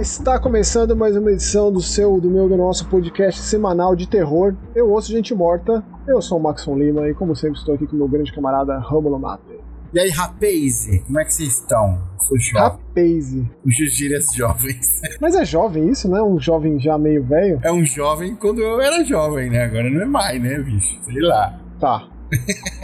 está começando mais uma edição do seu, do meu, do nosso podcast semanal de terror. Eu ouço gente morta. Eu sou o Maxon Lima e, como sempre, estou aqui com meu grande camarada Romulo Mate. E aí, rapaz, como é que vocês estão? Sou jovem. Rapaz. Os gírias jovens. Mas é jovem isso, não é um jovem já meio velho? É um jovem quando eu era jovem, né? Agora não é mais, né, bicho? Sei lá. Tá.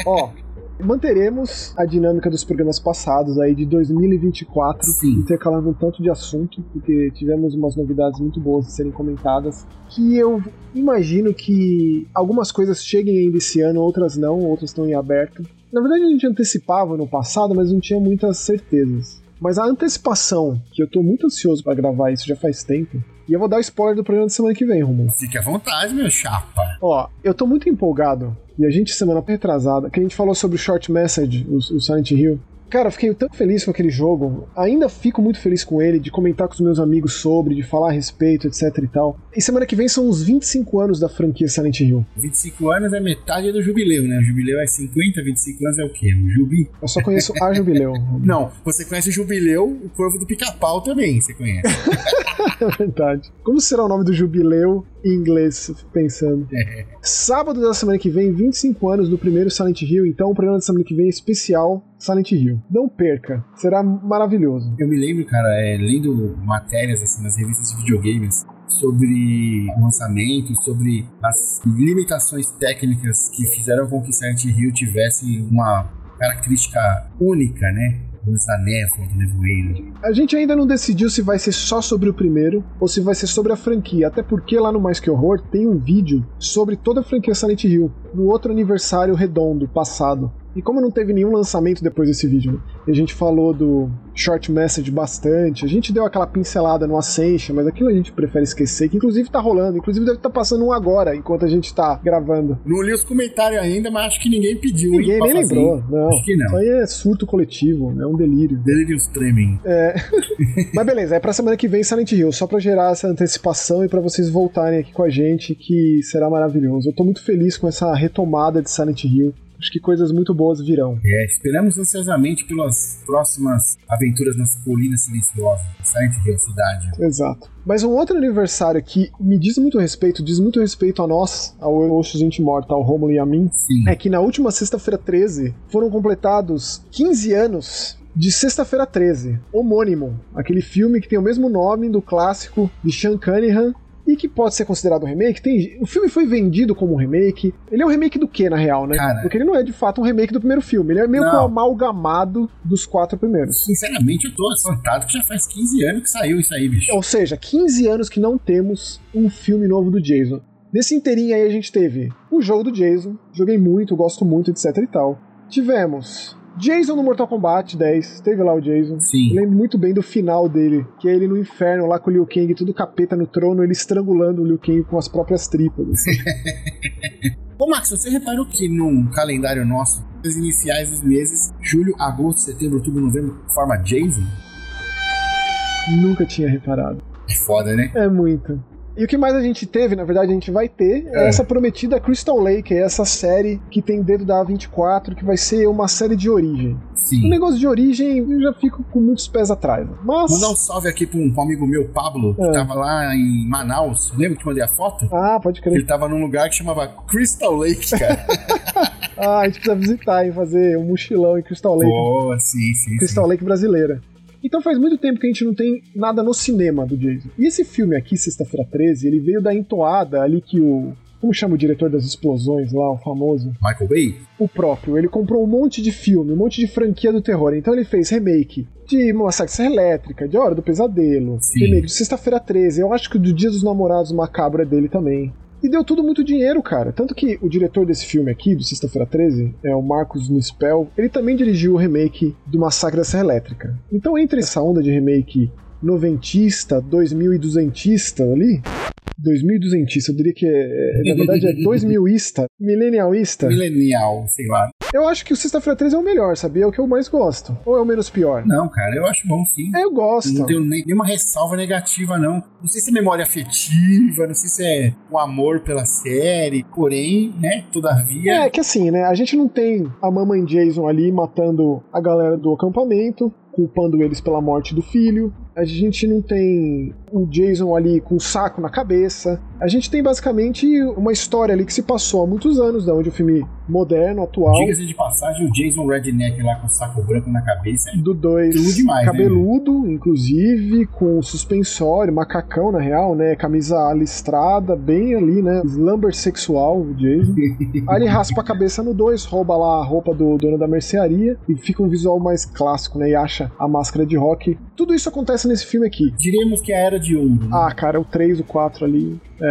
Ó, manteremos a dinâmica dos programas passados aí de 2024, Sim. intercalando um tanto de assunto, porque tivemos umas novidades muito boas a serem comentadas, que eu imagino que algumas coisas cheguem ainda esse ano, outras não, outras estão em aberto. Na verdade a gente antecipava no passado, mas não tinha muitas certezas. Mas a antecipação, que eu tô muito ansioso pra gravar isso já faz tempo, e eu vou dar o spoiler do programa de semana que vem, Romulo. Fique à vontade, meu chapa. Ó, eu tô muito empolgado. E a gente, semana retrasada, que a gente falou sobre o Short Message, o, o Silent Hill. Cara, eu fiquei tão feliz com aquele jogo. Ainda fico muito feliz com ele, de comentar com os meus amigos sobre, de falar a respeito, etc e tal. E semana que vem são os 25 anos da franquia Silent Hill. 25 anos é metade do jubileu, né? O jubileu é 50, 25 anos é o quê? O jubi? Eu só conheço a Jubileu. Não, você conhece o jubileu, o corvo do pica-pau também, você conhece. é verdade. Como será o nome do Jubileu em inglês? Fico pensando. É. Sábado da semana que vem, 25 anos do primeiro Silent Hill, então o programa da semana que vem é especial Silent Hill. Não perca, será maravilhoso. Eu me lembro, cara, é, lendo matérias assim nas revistas de videogames sobre o lançamento, sobre as limitações técnicas que fizeram com que Silent Hill tivesse uma característica única, né? Da névoa, do nevoeiro. A gente ainda não decidiu se vai ser só sobre o primeiro ou se vai ser sobre a franquia, até porque lá no Mais Que Horror tem um vídeo sobre toda a franquia Silent Hill, no outro aniversário redondo passado. E como não teve nenhum lançamento depois desse vídeo, né? e a gente falou do short message bastante, a gente deu aquela pincelada no Ascension, mas aquilo a gente prefere esquecer, que inclusive tá rolando, inclusive deve estar tá passando um agora, enquanto a gente tá gravando. Não li os comentários ainda, mas acho que ninguém pediu. Ninguém nem fazer. lembrou, não. Acho que não. Isso aí é surto coletivo, é um delírio. Delírios tremem. É. Mas beleza, é pra semana que vem Silent Hill, só pra gerar essa antecipação e pra vocês voltarem aqui com a gente, que será maravilhoso. Eu tô muito feliz com essa retomada de Silent Hill. Acho que coisas muito boas virão. É, esperamos ansiosamente pelas próximas aventuras nas colinas silenciosas. Silent Hill, cidade. Exato. Mas um outro aniversário que me diz muito respeito, diz muito respeito a nós, ao Oxo Gente Morta, ao Romulo e a mim, Sim. é que na última sexta-feira 13 foram completados 15 anos de Sexta-feira 13, homônimo, aquele filme que tem o mesmo nome do clássico de Sean Cunningham e que pode ser considerado um remake. Tem, o filme foi vendido como um remake. Ele é um remake do que, na real, né? Cara. Porque ele não é de fato um remake do primeiro filme. Ele é meio que um amalgamado dos quatro primeiros. Sinceramente, eu tô espantado que já faz 15 anos que saiu isso aí, bicho. Ou seja, 15 anos que não temos um filme novo do Jason. Nesse inteirinho aí a gente teve o jogo do Jason, joguei muito, gosto muito, etc e tal. Tivemos Jason no Mortal Kombat 10, teve lá o Jason. Sim. Eu lembro muito bem do final dele, que é ele no inferno lá com o Liu Kang, tudo capeta no trono, ele estrangulando o Liu Kang com as próprias tripas. assim. Ô, Max, você reparou que no calendário nosso, as iniciais dos meses, julho, agosto, setembro, outubro, novembro, forma Jason? Nunca tinha reparado. É foda, né? É muito. E o que mais a gente teve, na verdade, a gente vai ter, é É. essa prometida Crystal Lake, é essa série que tem dedo da A24, que vai ser uma série de origem. O Sim. negócio de origem, eu já fico com muitos pés atrás. Mas. Mandar um salve aqui pra um, pra um amigo meu, Pablo, que É. tava lá em Manaus. Lembra que eu mandei a foto? Ah, pode crer. Ele tava num lugar que chamava Crystal Lake, cara. Ah, a gente precisa visitar e fazer um mochilão em Crystal Lake. Pô, sim, sim, Crystal sim. Lake brasileira. Então faz muito tempo que a gente não tem nada no cinema do Jason. E esse filme aqui, Sexta-feira 13, ele veio da entoada ali que o. Como chama o diretor das explosões lá, o famoso? Michael Bay? O próprio. Ele comprou um monte de filme, um monte de franquia do terror. Então ele fez remake de Massacre Elétrica, de Hora do Pesadelo, Sim. remake de Sexta-feira 13. Eu acho que o do Dia dos Namorados Macabro é dele também. E deu tudo muito dinheiro, cara. Tanto que o diretor desse filme aqui, do Sexta-feira 13, é o Marcos Nispel, ele também dirigiu o remake do Massacre da Serra Elétrica. Então, entre essa onda de remake noventista, 2200ista ali. 2200ista, eu diria que é, na verdade é 2000ista, millennialista. Millennial, sei lá. Eu acho que o Sexta-feira 13 é o melhor, sabia? É o que eu mais gosto. Ou é o menos pior? Não, cara, eu acho bom sim. É, eu gosto. Não tenho nem- nenhuma ressalva negativa, não. Não sei se é memória afetiva, não sei se é o amor pela série, porém, né, todavia. É que assim, né? A gente não tem a mamãe Jason ali matando a galera do acampamento, culpando eles pela morte do filho. A gente não tem o Jason ali com um saco na cabeça. A gente tem basicamente uma história ali que se passou há muitos anos, da onde o filme moderno, atual. Diga-se de passagem, o Jason Redneck lá com o saco branco na cabeça. Do dois. Demais, cabeludo, né? inclusive, com suspensório, macacão na real, né? Camisa listrada, bem ali, né? Slumber sexual, o Jason. Aí ele raspa a cabeça no 2, rouba lá a roupa do dono da mercearia e fica um visual mais clássico, né? E acha a máscara de rock. Tudo isso acontece nesse filme aqui. Diríamos que é a era de ouro. Né? Ah, cara, o 3, o 4 ali. É.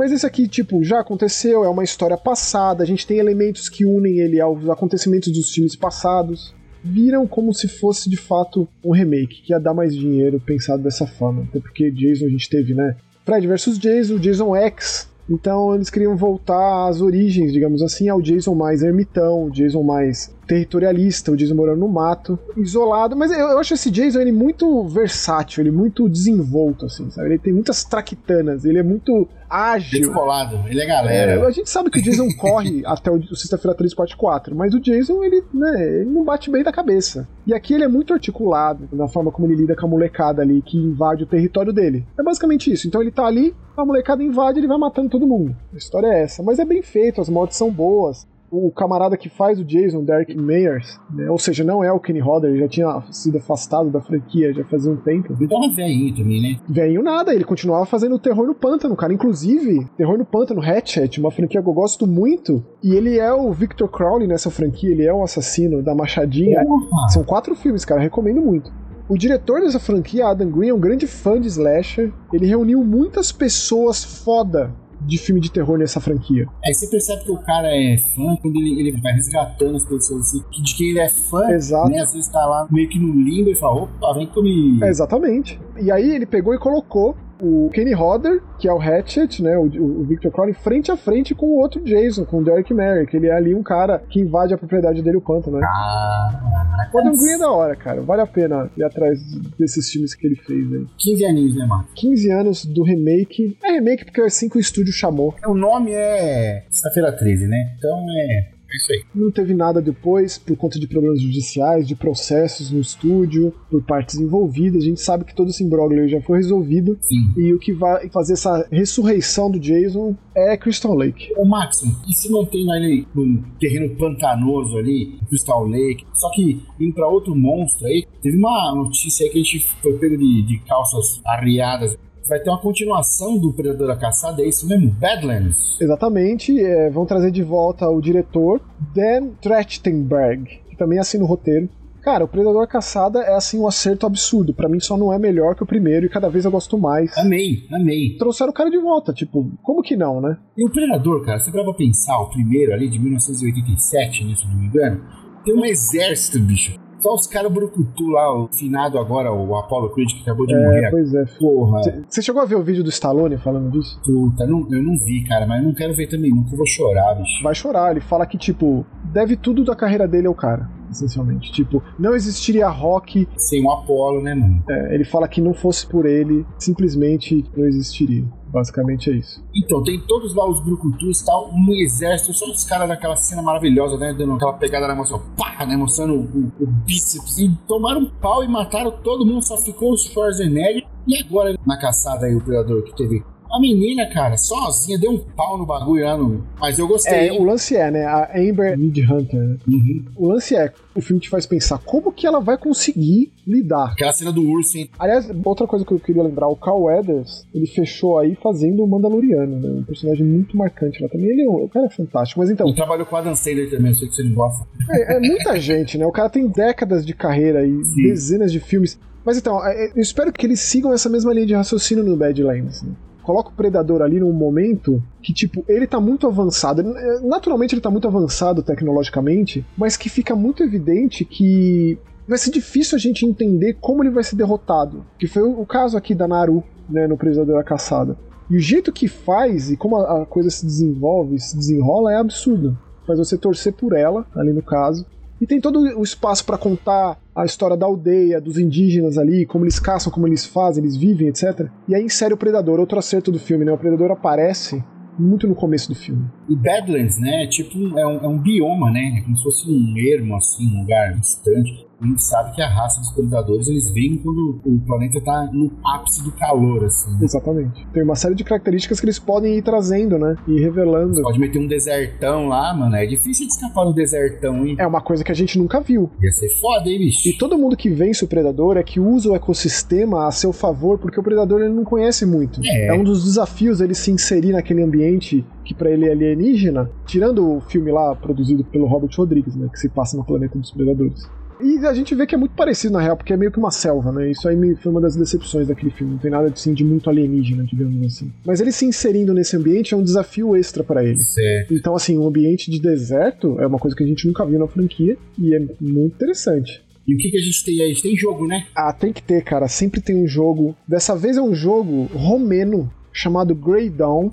Mas esse aqui, tipo, já aconteceu, é uma história passada, a gente tem elementos que unem ele aos acontecimentos dos filmes passados. Viram como se fosse de fato um remake, que ia dar mais dinheiro pensado dessa forma. Até porque Jason a gente teve, né? Fred vs Jason, Jason X. Então eles queriam voltar às origens, digamos assim, ao Jason mais ermitão, Jason mais territorialista, o Jason morando no mato, isolado. Mas eu, eu acho esse Jason ele muito versátil, ele muito desenvolto, assim, sabe? Ele tem muitas traquitanas, ele é muito ágil. Descolado, ele é galera. É, a gente sabe que o Jason corre até o, Sexta-feira 3 parte 4, mas o Jason, ele, né, ele não bate bem da cabeça. E aqui ele é muito articulado na forma como ele lida com a molecada ali que invade o território dele. É basicamente isso. Então ele tá ali, a molecada invade, ele vai matando todo mundo. A história é essa. Mas é bem feito, as mortes são boas o camarada que faz o Jason, Derek Mayers, né? ou seja, não é o Kenny Hodder, ele já tinha sido afastado da franquia já fazia um tempo. Ele tava velhinho também, né? Velhinho nada, ele continuava fazendo Terror no Pântano, cara. Inclusive, Terror no Pântano, Hatchet, uma franquia que eu gosto muito, e ele é o Victor Crowley nessa franquia, ele é o assassino da Machadinha. São quatro filmes, cara, recomendo muito. O diretor dessa franquia, Adam Green, é um grande fã de slasher. Ele reuniu muitas pessoas foda de filme de terror nessa franquia. Aí você percebe que o cara é fã quando ele, ele vai resgatando as pessoas assim, de quem ele é fã, Exato. né? Às vezes tá lá meio que no limbo e fala, opa, vem comigo. É, exatamente. E aí ele pegou e colocou o Kenny Hodder, que é o Hatchet, né, o, o Victor Crowley, frente a frente com o outro Jason, com o Derek Merrick. Ele é ali um cara que invade a propriedade dele, o pântano, né? Ah, o Adam Green é da hora, cara. Vale a pena ir atrás desses filmes que ele fez aí. 15 aninhos, né, mano? 15 anos do remake. É remake porque assim que o estúdio chamou. O nome é Sexta-feira 13, né? Então é é isso aí. Não teve nada depois, por conta de problemas judiciais, de processos no estúdio, por partes envolvidas. A gente sabe que todo esse imbróglio já foi resolvido. Sim. E o que vai fazer essa ressurreição do Jason é Crystal Lake. O Maxon, e se mantém ali no terreno pantanoso ali, Crystal Lake, só que indo pra outro monstro aí, teve uma notícia aí que a gente foi pego de, de calças arriadas vai ter uma continuação do Predador da Caçada, é isso mesmo? Badlands? Exatamente, é, vão trazer de volta o diretor Dan Trachtenberg, que também assina o roteiro. Cara, o Predador Caçada é assim um acerto absurdo. Para mim só não é melhor que o primeiro e cada vez eu gosto mais. Amei, amei. Trouxeram o cara de volta, tipo, como que não, né? E o Predador, cara, você pra pensar, o primeiro ali de 1987, né, se não me engano, tem um exército, bicho. Só os caras brucutu lá, o finado agora, o Apollo Creed, que acabou de é, morrer. Pois é. Porra. Você chegou a ver o vídeo do Stallone falando disso? Puta, não, eu não vi, cara, mas eu não quero ver também, nunca vou chorar, bicho. Vai chorar, ele fala que, tipo, deve tudo da carreira dele ao cara, essencialmente. Tipo, não existiria rock. Sem o Apollo, né, mano? É, ele fala que não fosse por ele, simplesmente não existiria. Basicamente é isso. Então, tem todos lá os brucutus e tal, um exército, só os caras daquela cena maravilhosa, né? Dando aquela pegada na emoção, pá, né? Mostrando o, o, o bíceps. E tomaram um pau e mataram todo mundo, só ficou o Schwarzenegger. E agora, na caçada aí, o Predador que teve a menina, cara, sozinha, deu um pau no bagulho lá no. Mas eu gostei. É, o lance é, né? A Amber Mid Hunter. Né? Uhum. O lance é, o filme te faz pensar como que ela vai conseguir lidar. Aquela cena do urso, hein? Aliás, outra coisa que eu queria lembrar, o Carl Weathers, ele fechou aí fazendo o Mandaloriano, né? Um personagem muito marcante lá também. Ele é um, o cara é fantástico, mas então... Ele trabalhou com o Adam Sandler também, eu sei que você não gosta. É, é muita gente, né? O cara tem décadas de carreira e Sim. dezenas de filmes. Mas então, é, eu espero que eles sigam essa mesma linha de raciocínio no Badlands, né? Coloca o predador ali num momento que, tipo, ele tá muito avançado. Naturalmente ele tá muito avançado tecnologicamente, mas que fica muito evidente que vai ser difícil a gente entender como ele vai ser derrotado. Que foi o caso aqui da Naru, né, no Predador da Caçada. E o jeito que faz e como a, coisa se desenvolve, se desenrola é absurdo. Faz você torcer por ela, ali no caso. E tem todo o espaço para contar a história da aldeia, dos indígenas ali, como eles caçam, como eles fazem, eles vivem, etc. E aí insere o Predador, outro acerto do filme, né? O Predador aparece muito no começo do filme. E Badlands, né? É tipo, é um, é um bioma, né? É como se fosse um ermo, assim, um lugar distante a gente sabe que a raça dos predadores eles vêm quando o planeta está no ápice do calor, assim. Exatamente. Tem uma série de características que eles podem ir trazendo, né? E revelando. Você pode meter um desertão lá, mano. É difícil de escapar do desertão, hein? É uma coisa que a gente nunca viu. Ia ser foda, hein, bicho? E todo mundo que vence o predador é que usa o ecossistema a seu favor, porque o predador ele não conhece muito. É, é um dos desafios ele se inserir naquele ambiente que para ele é alienígena, tirando o filme lá produzido pelo Robert Rodrigues, né, que se passa no planeta dos predadores. E a gente vê que é muito parecido na real, porque é meio que uma selva, né? Isso aí foi uma das decepções daquele filme. Não tem nada assim, de muito alienígena, digamos assim. Mas ele se inserindo nesse ambiente é um desafio extra para ele. Certo. Então, assim, um ambiente de deserto é uma coisa que a gente nunca viu na franquia e é muito interessante. E o que, que a gente tem aí? A gente tem jogo, né? Ah, tem que ter, cara. Sempre tem um jogo. Dessa vez é um jogo romeno chamado Grey Dawn,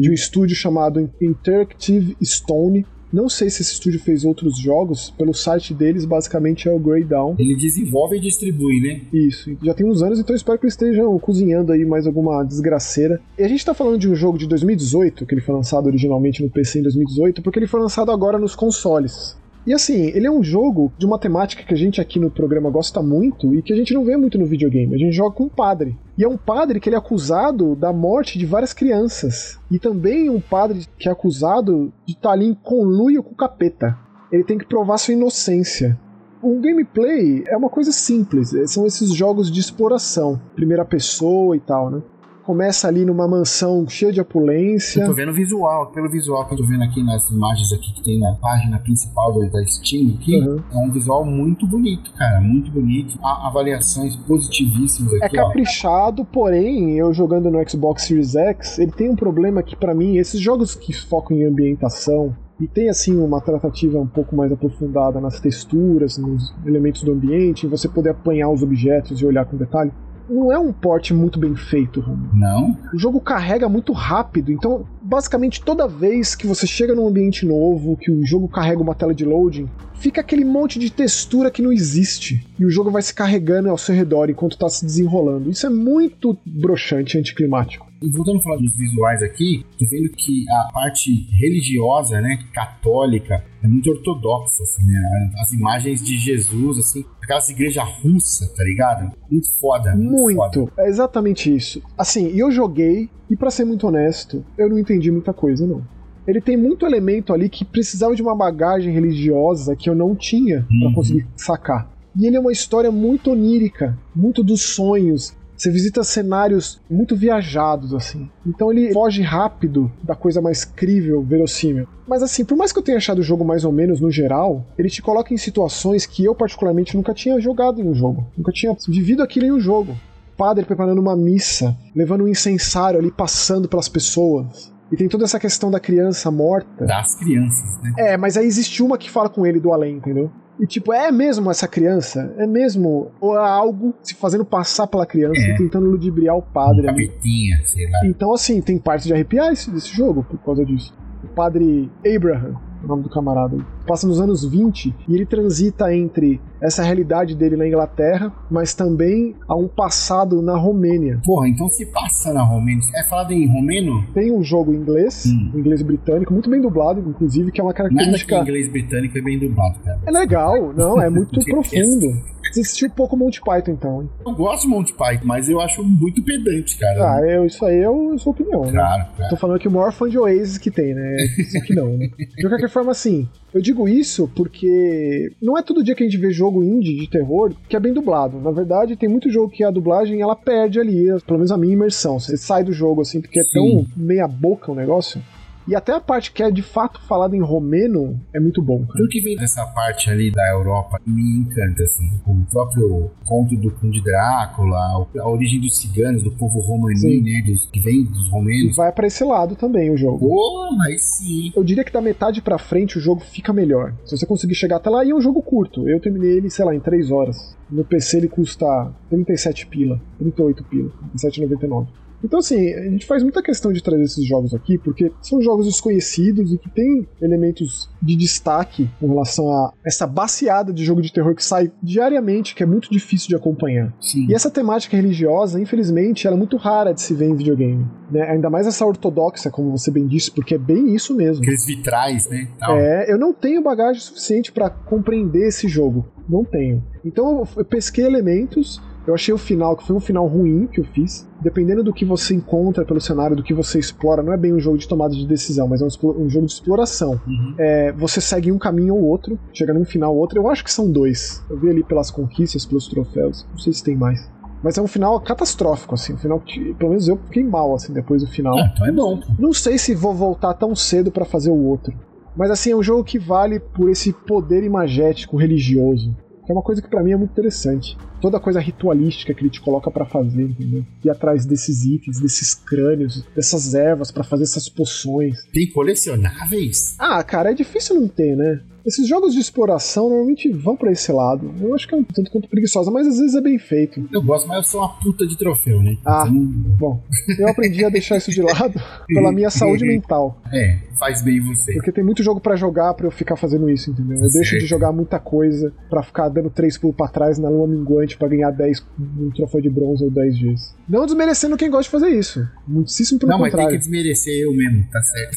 de um estúdio chamado Interactive Stone. Não sei se esse estúdio fez outros jogos, pelo site deles basicamente é o Grey Dawn. Ele desenvolve e distribui, né? Isso, já tem uns anos, então espero que eles estejam cozinhando aí mais alguma desgraceira. E a gente tá falando de um jogo de 2018, que ele foi lançado originalmente no PC em 2018, porque ele foi lançado agora nos consoles. E assim, ele é um jogo de uma temática que a gente aqui no programa gosta muito e que a gente não vê muito no videogame. A gente joga com um padre. E é um padre que ele é acusado da morte de várias crianças. E também um padre que é acusado de estar ali em conluio com o capeta. Ele tem que provar sua inocência. O gameplay é uma coisa simples, são esses jogos de exploração, primeira pessoa e tal, né? Começa ali numa mansão cheia de opulência. Eu tô vendo o visual, pelo visual que eu tô vendo aqui nas imagens aqui que tem na página principal da, Steam aqui, uhum. é um visual muito bonito, cara, muito bonito. Há avaliações positivíssimas aqui. É caprichado, ó. porém, eu jogando no Xbox Series X, ele tem um problema que para mim, esses jogos que focam em ambientação, e tem assim uma tratativa um pouco mais aprofundada nas texturas, nos elementos do ambiente, em você poder apanhar os objetos e olhar com detalhe não é um port muito bem feito, Romulo. Não. O jogo carrega muito rápido, então basicamente toda vez que você chega num ambiente novo, que o jogo carrega uma tela de loading, fica aquele monte de textura que não existe. E o jogo vai se carregando ao seu redor enquanto está se desenrolando. Isso é muito broxante e anticlimático. E voltando a falar dos visuais aqui, tô vendo que a parte religiosa, né, católica, é muito ortodoxa, assim, né? As imagens de Jesus, assim, aquelas igrejas russas, tá ligado? Muito foda. Muito. muito. Foda. É exatamente isso. Assim, eu joguei, e para ser muito honesto, eu não entendi muita coisa, não. Ele tem muito elemento ali que precisava de uma bagagem religiosa que eu não tinha uhum. para conseguir sacar. E ele é uma história muito onírica, muito dos sonhos, você visita cenários muito viajados, assim. Então ele foge rápido da coisa mais crível, verossímil. Mas assim, por mais que eu tenha achado o jogo mais ou menos no geral, ele te coloca em situações que eu particularmente nunca tinha jogado em um jogo. Nunca tinha vivido aquilo em um jogo. Padre preparando uma missa, levando um incensário ali, passando pelas pessoas. E tem toda essa questão da criança morta. Das crianças, né? É, mas aí existe uma que fala com ele do além, entendeu? E tipo, é mesmo essa criança? É mesmo? Ou é algo se fazendo passar pela criança é. e tentando ludibriar o padre? Capetinha, sei lá. Então, assim, tem parte de arrepiar esse, desse jogo por causa disso. O padre Abraham, o nome do camarada. Passa nos anos 20 e ele transita entre essa realidade dele na Inglaterra, mas também a um passado na Romênia. Porra, então se passa na Romênia. É falado em romeno? Tem um jogo em inglês, hum. inglês britânico, muito bem dublado, inclusive, que é uma característica. Nada que inglês britânico é bem dublado, cara. É legal, não, é muito profundo. Você assistiu pouco Monty Python, então, hein? Eu gosto de Monty Python, mas eu acho muito pedante, cara. Ah, eu, isso aí é a sua opinião, né? Claro, claro. Tô falando que o maior fã de Oasis que tem, né? Isso que não, né? De qualquer forma, assim, eu digo isso porque não é todo dia que a gente vê jogo indie de terror que é bem dublado. Na verdade, tem muito jogo que a dublagem ela perde ali, pelo menos a minha imersão. Você sai do jogo assim porque Sim. é tão meia boca o negócio. E até a parte que é de fato falada em romeno é muito bom. Cara. Tudo que vem dessa parte ali da Europa me encanta, assim. O próprio conto do Conde Drácula, a origem dos ciganos, do povo romani, né? Dos, que vem dos romenos. E vai para esse lado também o jogo. Pô, mas sim. Eu diria que da metade para frente o jogo fica melhor. Se você conseguir chegar até lá, e é um jogo curto. Eu terminei ele, sei lá, em 3 horas. No PC ele custa 37 pila, 38 pila, 27,99. Então, assim, a gente faz muita questão de trazer esses jogos aqui, porque são jogos desconhecidos e que têm elementos de destaque com relação a essa baseada de jogo de terror que sai diariamente, que é muito difícil de acompanhar. Sim. E essa temática religiosa, infelizmente, ela é muito rara de se ver em videogame. Né? Ainda mais essa ortodoxa, como você bem disse, porque é bem isso mesmo. Aqueles vitrais, né? É, eu não tenho bagagem suficiente para compreender esse jogo. Não tenho. Então eu pesquei elementos eu achei o final, que foi um final ruim que eu fiz. Dependendo do que você encontra pelo cenário, do que você explora, não é bem um jogo de tomada de decisão, mas é um, um jogo de exploração. Uhum. É, você segue um caminho ou outro, chega num final ou outro. Eu acho que são dois. Eu vi ali pelas conquistas, pelos troféus. Não sei se tem mais. Mas é um final catastrófico, assim. Um final que, pelo menos eu fiquei mal, assim, depois do final. Ah, então é bom. Não sei se vou voltar tão cedo para fazer o outro. Mas assim, é um jogo que vale por esse poder imagético religioso. Que é uma coisa que para mim é muito interessante toda coisa ritualística que ele te coloca para fazer, entendeu? Ir atrás desses itens, desses crânios, dessas ervas para fazer essas poções. Tem colecionáveis? Ah, cara, é difícil não ter, né? Esses jogos de exploração normalmente vão para esse lado. Eu acho que é um tanto quanto preguiçosa, mas às vezes é bem feito. Eu gosto, mas eu sou uma puta de troféu, né? Ah, então... bom. Eu aprendi a deixar isso de lado pela minha saúde mental. É, faz bem você. Porque tem muito jogo para jogar para eu ficar fazendo isso, entendeu? Eu certo. deixo de jogar muita coisa para ficar dando três pulos pra trás na lua minguante para ganhar 10 no troféu de bronze ou 10 dias. Não desmerecendo quem gosta de fazer isso. Muitíssimo pelo Não, contrário. mas tem que desmerecer eu mesmo, tá certo.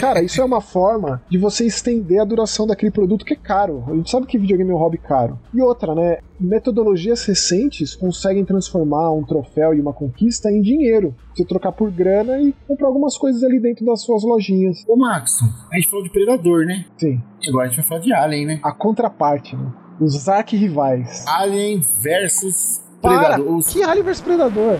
Cara, isso é uma forma de você estender a duração daquele produto que é caro. A gente sabe que videogame é um hobby caro. E outra, né? Metodologias recentes conseguem transformar um troféu e uma conquista em dinheiro. Você trocar por grana e comprar algumas coisas ali dentro das suas lojinhas. Ô, Max, a gente falou de Predador, né? Sim. Agora a gente vai falar de Alien, né? A contraparte, né? Os arqui-rivais. Alien versus Para! Predador. Os... Que Alien versus Predador?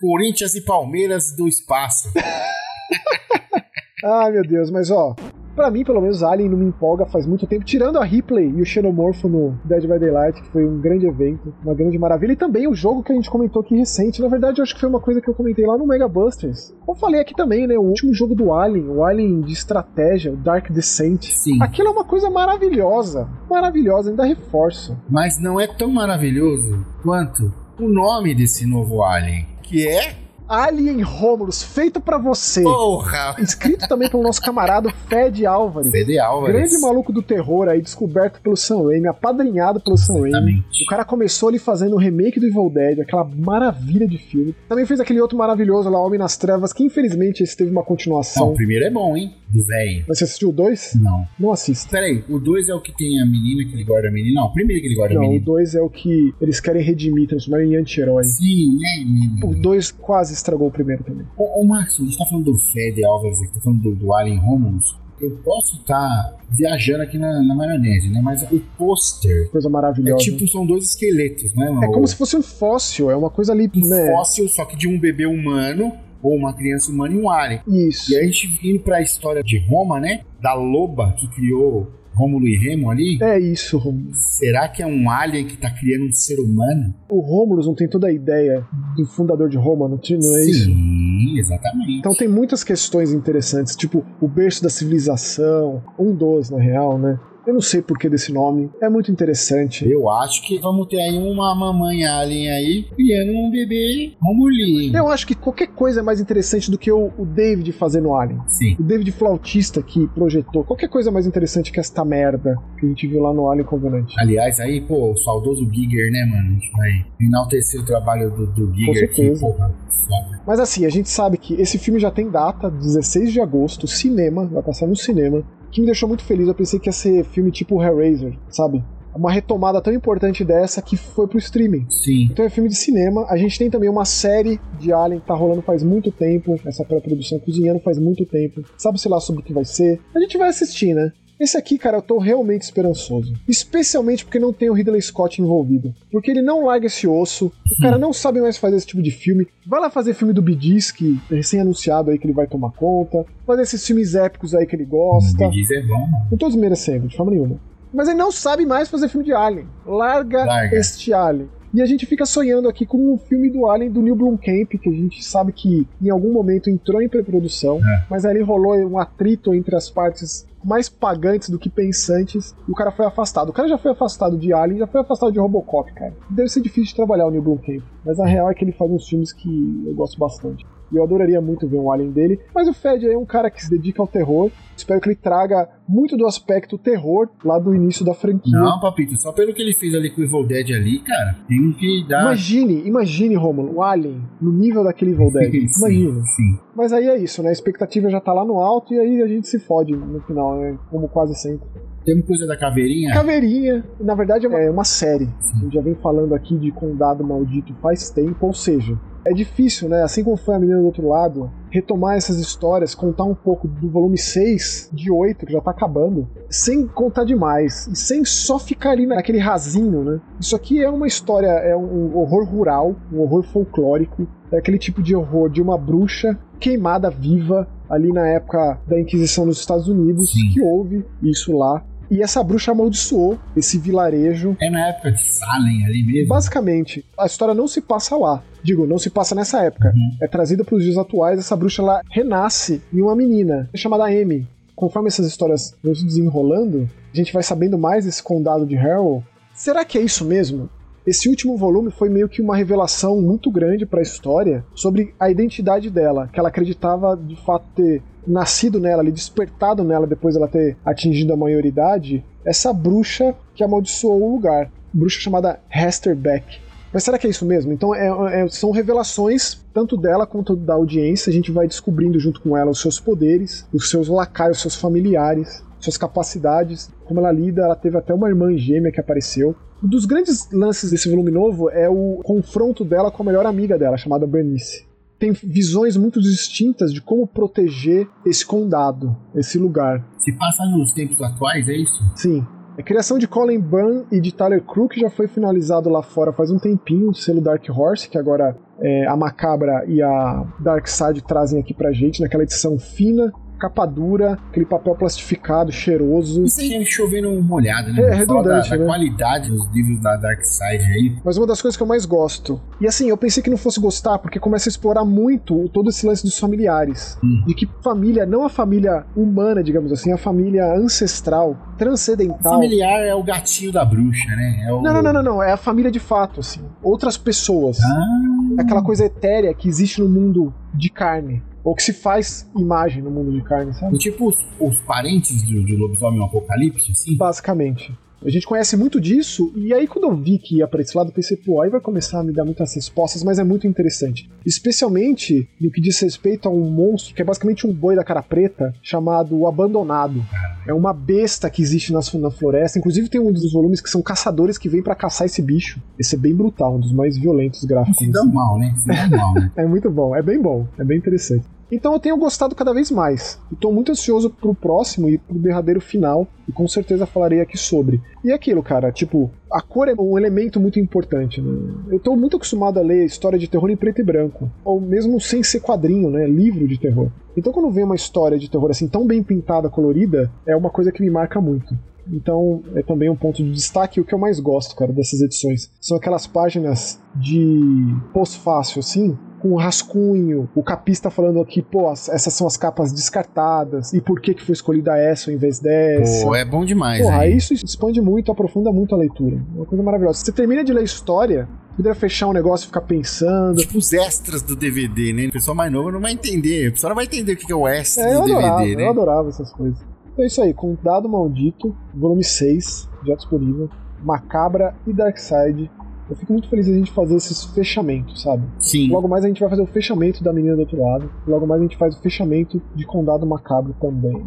Corinthians e Palmeiras do espaço. Ai, meu Deus, mas ó, Pra mim, pelo menos, Alien não me empolga faz muito tempo, tirando a Ripley e o Xenomorpho no Dead by Daylight, que foi um grande evento, uma grande maravilha, e também o jogo que a gente comentou aqui recente. Na verdade, eu acho que foi uma coisa que eu comentei lá no Mega Busters. Eu falei aqui também, né? O último jogo do Alien, o Alien de estratégia, o Dark Descent. Sim. Aquilo é uma coisa maravilhosa. Maravilhosa, ainda reforço. Mas não é tão maravilhoso quanto o nome desse novo Alien, que é Alien Romulus, feito para você. Porra! Escrito também pelo nosso camarada Fed Álvares. Fed Álvares. Grande maluco do terror aí, descoberto pelo Sam Raimi, apadrinhado pelo Sam Raimi. O cara começou ali fazendo o remake do Evil Dead, aquela maravilha de filme. Também fez aquele outro maravilhoso lá, Homem nas Trevas, que infelizmente esse teve uma continuação. Não, o primeiro é bom, hein? Do velho. Mas você assistiu o 2? Não. Não assista. Peraí, o 2 é o que tem a menina que ele guarda a menina? Não, o primeiro que ele guarda Não, a o menina. 2 é o que eles querem redimir, transformar em anti-herói. Sim, né? O 2 quase estragou o primeiro também. Ô, ô Marcos, a gente tá falando do Fed Álvares aqui, tá falando do, do Alien Romulus. Eu posso estar tá viajando aqui na, na maionese, né? Mas o pôster Coisa é maravilhosa. tipo, são dois esqueletos, né? É como se fosse um fóssil, é uma coisa ali, um né? fóssil, só que de um bebê humano, ou uma criança humana e um alien. Isso. E a gente indo pra história de Roma, né? Da loba que criou Rômulo e Remo ali. É isso, Romulus. Será que é um alien que tá criando um ser humano? O Romulus não tem toda a ideia do fundador de Roma, não, não é isso? Sim, exatamente. Então tem muitas questões interessantes, tipo o berço da civilização, um dos, na real, né? Eu não sei por que desse nome, é muito interessante. Eu acho que vamos ter aí uma mamãe alien aí criando um bebê romulinho. Eu acho que qualquer coisa é mais interessante do que o, o David fazendo Alien. Sim. O David flautista que projetou. Qualquer coisa é mais interessante que esta merda que a gente viu lá no Alien Covenant. Aliás, aí, pô, o saudoso Giger, né, mano? A gente vai enaltecer o trabalho do, do Giger aqui, porra. Foda. Mas assim, a gente sabe que esse filme já tem data, 16 de agosto, cinema, vai passar no cinema, que me deixou muito feliz. Eu pensei que ia ser filme tipo Hellraiser, sabe? Uma retomada tão importante dessa que foi pro streaming. Sim. Então é filme de cinema. A gente tem também uma série de Alien que tá rolando faz muito tempo. Essa pré-produção cozinhando faz muito tempo. Sabe-se lá sobre o que vai ser. A gente vai assistir, né? Esse aqui, cara, eu tô realmente esperançoso. Especialmente porque não tem o Ridley Scott envolvido. Porque ele não larga esse osso. O cara não sabe mais fazer esse tipo de filme. Vai lá fazer filme do Bidis, que é recém-anunciado aí que ele vai tomar conta. Fazer esses filmes épicos aí que ele gosta. Diz é bom. Não tô desmerecendo, de forma nenhuma. Mas ele não sabe mais fazer filme de Alien. Larga, Larga. este Alien. E a gente fica sonhando aqui com um filme do Alien do Neil Blomkamp, que a gente sabe que em algum momento entrou em pré-produção, É. mas ali rolou um atrito entre as partes mais pagantes do que pensantes e o cara foi afastado. O cara já foi afastado de Alien, já foi afastado de Robocop, cara. Deve ser difícil de trabalhar o Neil Blomkamp, mas a real é que ele faz uns filmes que eu gosto bastante. E eu adoraria muito ver um Alien dele. Mas o Fed é um cara que se dedica ao terror. Espero que ele traga muito do aspecto terror lá do início da franquia. Não, papito, só pelo que ele fez ali com o Evil Dead ali, cara, tem que dar. Imagine, imagine, Romulo, o Alien no nível daquele Evil Dead. Imagina. Sim. Mas aí é isso, né? A expectativa já tá lá no alto e aí a gente se fode no final, né? Como quase sempre. Temos coisa da caveirinha? Caveirinha, na verdade, é uma série. A gente já vem falando aqui de Condado Maldito faz tempo, ou seja, é difícil, né? Assim como foi a menina do outro lado, retomar essas histórias, contar um pouco do volume 6 de 8, que já tá acabando, sem contar demais, e sem só ficar ali naquele rasinho, né? Isso aqui é uma história, é um horror rural, um horror folclórico, é aquele tipo de horror de uma bruxa queimada viva ali na época da Inquisição nos Estados Unidos, Sim. que houve isso lá. E essa bruxa amaldiçoou esse vilarejo. É na época de Salem ali mesmo. Basicamente, a história não se passa lá. Digo, não se passa nessa época. Uhum. É trazida para os dias atuais. Essa bruxa ela renasce em uma menina chamada Amy. Conforme essas histórias vão se desenrolando, a gente vai sabendo mais desse condado de Harrow. Será que é isso mesmo? Esse último volume foi meio que uma revelação muito grande para a história sobre a identidade dela, que ela acreditava de fato ter nascido nela, ali, despertado nela depois dela ter atingido a maioridade, essa bruxa que amaldiçoou o lugar. Bruxa chamada Hester Beck. Mas será que é isso mesmo? Então é, é, são revelações tanto dela quanto da audiência. A gente vai descobrindo junto com ela os seus poderes, os seus lacaios, os seus familiares, suas capacidades, como ela lida. Ela teve até uma irmã gêmea que apareceu. Um dos grandes lances desse volume novo é o confronto dela com a melhor amiga dela, chamada Bernice. Tem visões muito distintas de como proteger esse condado, esse lugar. Se passa nos tempos atuais, é isso? Sim. A criação de Colin Bunn e de Tyler Crook já foi finalizado lá fora faz um tempinho, o selo Dark Horse, que agora é, a Macabra e a Dark Side trazem aqui pra gente, naquela edição fina, capa dura, aquele papel plastificado, cheiroso. Isso aí é chovendo molhado, né? É, redundante, da, da né? qualidade dos livros da Dark Side aí. Mas uma das coisas que eu mais gosto. E assim, eu pensei que não fosse gostar, porque começa a explorar muito todo esse lance dos familiares. Hum. De que família, não a família humana, digamos assim, a família ancestral, transcendental. Familiar é o gatinho da bruxa, né? É o... Não, não, não, não, não. É a família de fato, assim. Outras pessoas. Ah, Aquela coisa etérea que existe no mundo de carne. Ou que se faz imagem no mundo de carne, sabe? tipo os, os parentes do, do lobisomem apocalipse, assim? Basicamente. A gente conhece muito disso, e aí quando eu vi que ia pra esse lado, eu pensei, pô, aí vai começar a me dar muitas respostas, mas é muito interessante. Especialmente no que diz respeito a um monstro que é basicamente um boi da cara preta, chamado o Abandonado. É uma besta que existe nas- na floresta. Inclusive tem um dos volumes que são caçadores que vêm pra caçar esse bicho. Esse é bem brutal, um dos mais violentos gráficos. Se dão mal, né? Se dão mal, né? É muito bom, é bem bom, é bem interessante. Então eu tenho gostado cada vez mais. E tô muito ansioso pro próximo e pro derradeiro final, e com certeza falarei aqui sobre. E é aquilo, cara, tipo, a cor é um elemento muito importante, né? Eu tô muito acostumado a ler história de terror em preto e branco, ou mesmo sem ser quadrinho, né? Livro de terror. Então quando vem uma história de terror assim tão bem pintada, colorida, é uma coisa que me marca muito. Então é também um ponto de destaque o que eu mais gosto, cara, dessas edições. São aquelas páginas de pós-fácil, assim, com rascunho, o capista falando aqui, pô, as- essas são as capas descartadas, e por que, que foi escolhida essa ao invés dessa. Pô, é bom demais, Porra, hein? isso expande muito, aprofunda muito a leitura. É uma coisa maravilhosa. Você termina de ler história, poderia fechar um negócio e ficar pensando. Tipo os extras do DVD, né? O pessoal mais novo não vai entender. O pessoal não vai entender o que é o extra É, do DVD, adorava, né? eu adorava essas coisas. Então é isso aí, com Dado Maldito, volume 6, já disponível, Macabra e Darkseid. Eu fico muito feliz de a gente fazer esses fechamentos, sabe? Sim. Logo mais a gente vai fazer o fechamento da menina do outro lado. Logo mais a gente faz o fechamento de Condado Macabro também.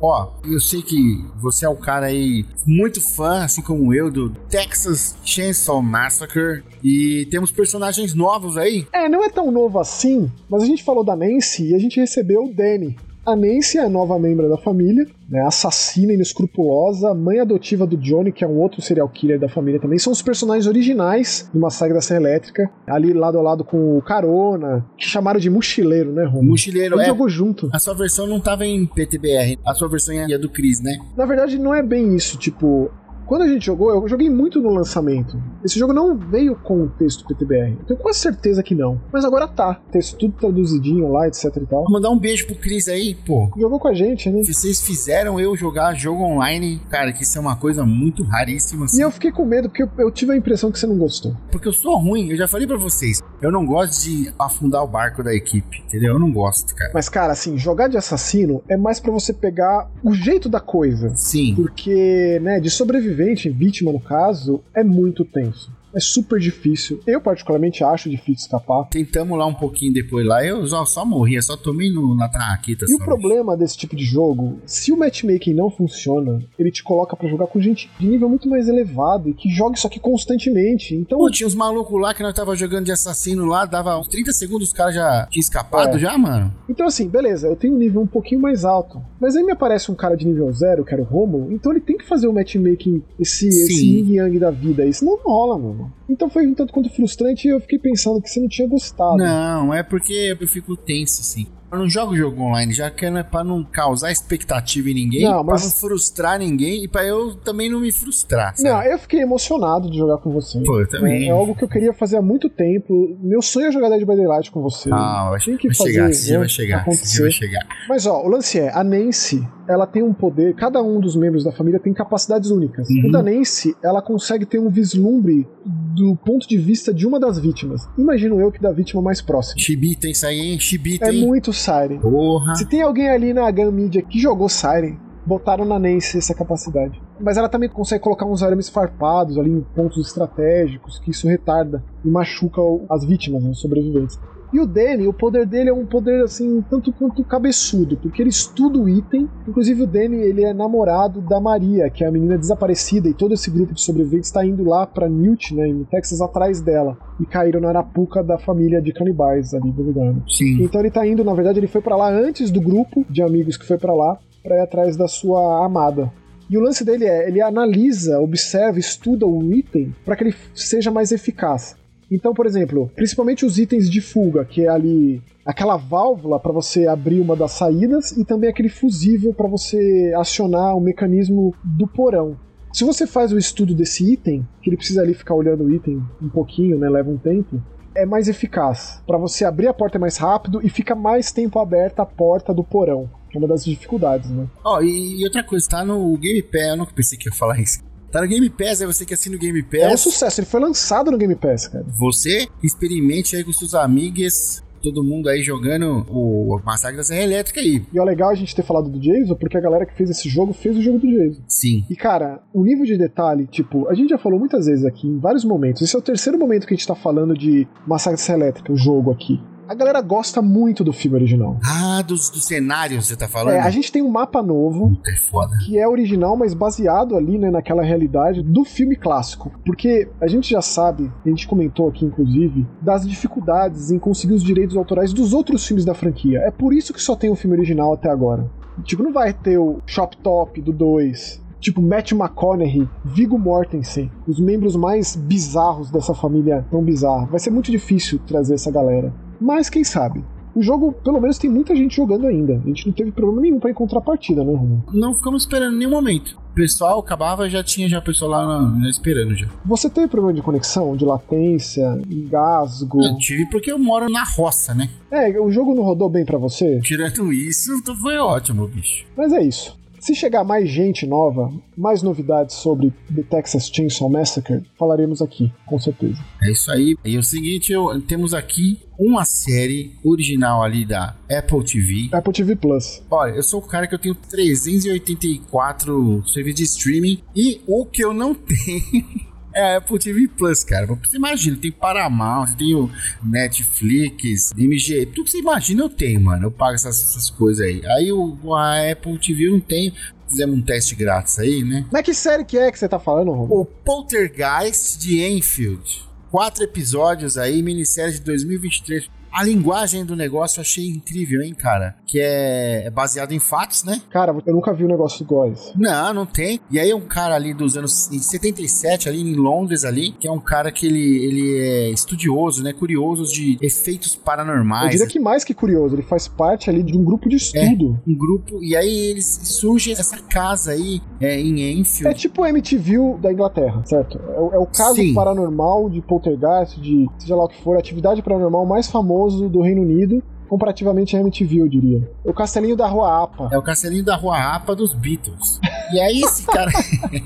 Ó, eu sei que você é o cara aí muito fã, assim como eu, do Texas Chainsaw Massacre. E temos personagens novos aí. É, não é tão novo assim, mas a gente falou da Nancy e a gente recebeu o Danny. A Nancy é a nova membro da família, né, assassina inescrupulosa, mãe adotiva do Johnny, que é um outro serial killer da família também. São os personagens originais do Massacre da Serra Elétrica, ali lado a lado com o Carona, que chamaram de mochileiro, né, Romulo? Mochileiro Ele é. jogou junto. A sua versão não tava em PTBR, a sua versão é a do Chris, né? Na verdade, não é bem isso, tipo. Quando a gente jogou, eu joguei muito no lançamento. Esse jogo não veio com o texto PTBR. Eu tenho quase certeza que não. Mas agora tá. Texto tudo traduzidinho lá, etc e tal. Vou mandar um beijo pro Cris aí, pô. Jogou com a gente, né? Vocês fizeram eu jogar jogo online, cara, que isso é uma coisa muito raríssima. Assim. E eu fiquei com medo, porque eu, eu tive a impressão que você não gostou. Porque eu sou ruim, eu já falei para vocês. Eu não gosto de afundar o barco da equipe, entendeu? Eu não gosto, cara. Mas, cara, assim, jogar de assassino é mais para você pegar o jeito da coisa. Sim. Porque, né, de sobrevivente, vítima no caso, é muito tenso. É super difícil. Eu, particularmente, acho difícil escapar. Tentamos lá um pouquinho depois lá, eu só, só morria, só tomei no, na traquita. E o problema desse tipo de jogo, se o matchmaking não funciona, ele te coloca para jogar com gente de nível muito mais elevado e que joga isso aqui constantemente. Então. Pô, tinha uns malucos lá que nós tava jogando de assassino lá, dava uns 30 segundos, os caras já tinham escapado é. já, mano. Então, assim, beleza, eu tenho um nível um pouquinho mais alto. Mas aí me aparece um cara de nível zero, que era o Romo, então ele tem que fazer o matchmaking, esse, esse yin yang da vida aí, senão não rola, mano. Então foi um tanto quanto frustrante e eu fiquei pensando que você não tinha gostado. Não, é porque eu fico tenso, assim. Eu não jogo jogo online, já que não é pra não causar expectativa em ninguém, não, mas... pra não frustrar ninguém e pra eu também não me frustrar. Sabe? Não, eu fiquei emocionado de jogar com você. Pô, eu também. É, é algo que eu queria fazer há muito tempo. Meu sonho é jogar Dead by Daylight com você. Ah, vai, que vai fazer, chegar, esse dia vai chegar, esse vai chegar. Mas ó, o lance é, a Nancy, ela tem um poder, cada um dos membros da família tem capacidades únicas. Uhum. O da Nancy, ela consegue ter um vislumbre do ponto de vista de uma das vítimas. Imagino eu que da vítima mais próxima. Chibita, isso aí, hein? Chibita, É muito Siren. Porra. Se tem alguém ali na Gun Media que jogou Siren, botaram na Nancy essa capacidade. Mas ela também consegue colocar uns arames farpados ali em pontos estratégicos, que isso retarda e machuca as vítimas, né, os sobreviventes. E o Danny, o poder dele é um poder assim, tanto quanto cabeçudo, porque ele estuda o item. Inclusive o Danny, ele é namorado da Maria, que é a menina desaparecida, e todo esse grupo de sobreviventes está indo lá para Newt, né, no Texas, atrás dela. E caíram na arapuca da família de canibais ali do lugar. Sim. Então ele tá indo, na verdade, ele foi para lá antes do grupo de amigos que foi para lá, para ir atrás da sua amada. E o lance dele é, ele analisa, observa, estuda o item para que ele seja mais eficaz. Então, por exemplo, principalmente os itens de fuga, que é ali aquela válvula para você abrir uma das saídas e também aquele fusível para você acionar o mecanismo do porão. Se você faz o estudo desse item, que ele precisa ali ficar olhando o item um pouquinho, né, leva um tempo, é mais eficaz. Para você abrir a porta mais rápido e fica mais tempo aberta a porta do porão. Que é uma das dificuldades, né? Ó, oh, e, e, outra coisa, tá no Game Pass, eu nunca pensei que ia falar isso. Tá no Game Pass, é você que assina o Game Pass. É um sucesso, ele foi lançado no Game Pass, cara. Você experimente aí com seus amigos todo mundo aí jogando o Massacre da Serra Elétrica aí. E é legal a gente ter falado do Jason, porque a galera que fez esse jogo fez o jogo do Jason. Sim. E cara, o nível de detalhe, tipo, a gente já falou muitas vezes aqui, em vários momentos. Esse é o terceiro momento que a gente tá falando de Massacre da Serra Elétrica, o jogo aqui. A galera gosta muito do filme original. Ah, dos, dos cenários você tá falando? É, a gente tem um mapa novo. É foda. Que é original, mas baseado ali, né, naquela realidade do filme clássico. Porque a gente já sabe, a gente comentou aqui, inclusive, das dificuldades em conseguir os direitos autorais dos outros filmes da franquia. É por isso que só tem o filme original até agora. Tipo, não vai ter o Shop Top do 2, tipo Matt McConaughey, Viggo Mortensen, os membros mais bizarros dessa família tão bizarra. Vai ser muito difícil trazer essa galera. Mas quem sabe? O jogo, pelo menos, tem muita gente jogando ainda. A gente não teve problema nenhum para encontrar partida, né, Romulo? Não ficamos esperando nenhum momento. O pessoal acabava já tinha já pessoal lá na, na esperando já. Você teve problema de conexão, de latência, engasgo? Eu tive porque eu moro na roça, né? É, o jogo não rodou bem para você? Tirando isso, foi ótimo, bicho. Mas é isso. Se chegar mais gente nova, mais novidades sobre The Texas Chainsaw Massacre, falaremos aqui, com certeza. É isso aí. E é o seguinte, eu, temos aqui uma série original ali da Apple TV. Apple TV Plus. Olha, eu sou o cara que eu tenho 384 serviços de streaming e o que eu não tenho é a Apple TV Plus, cara. Você imagina, tem Paramount, tem o Netflix, MG, tudo que você imagina eu tenho, mano. Eu pago essas, essas coisas aí. Aí o, a Apple TV eu não tenho. Fizemos um teste grátis aí, né? Mas que série que é que você tá falando, Romulo? O Poltergeist de Enfield. Quatro episódios aí, minissérie de 2023. A linguagem do negócio eu achei incrível, hein, cara? que é baseado em fatos, né? Cara, eu nunca vi um negócio igual esse. Não, não tem. E aí um cara ali dos anos 77, ali em Londres ali, que é um cara que ele, ele é estudioso, né? Curioso de efeitos paranormais. Eu diria que mais que curioso, ele faz parte ali de um grupo de estudo. É, um grupo, e aí eles surge essa casa aí é, em Enfield. É tipo o MTV da Inglaterra, certo? É, o- é o caso Sim. paranormal de poltergeist, de seja lá o que for, atividade paranormal mais famoso do Reino Unido, comparativamente a MTV, eu diria. O Castelinho da Rua Apa. É o castelinho da Rua Apa dos Beatles. E aí esse cara.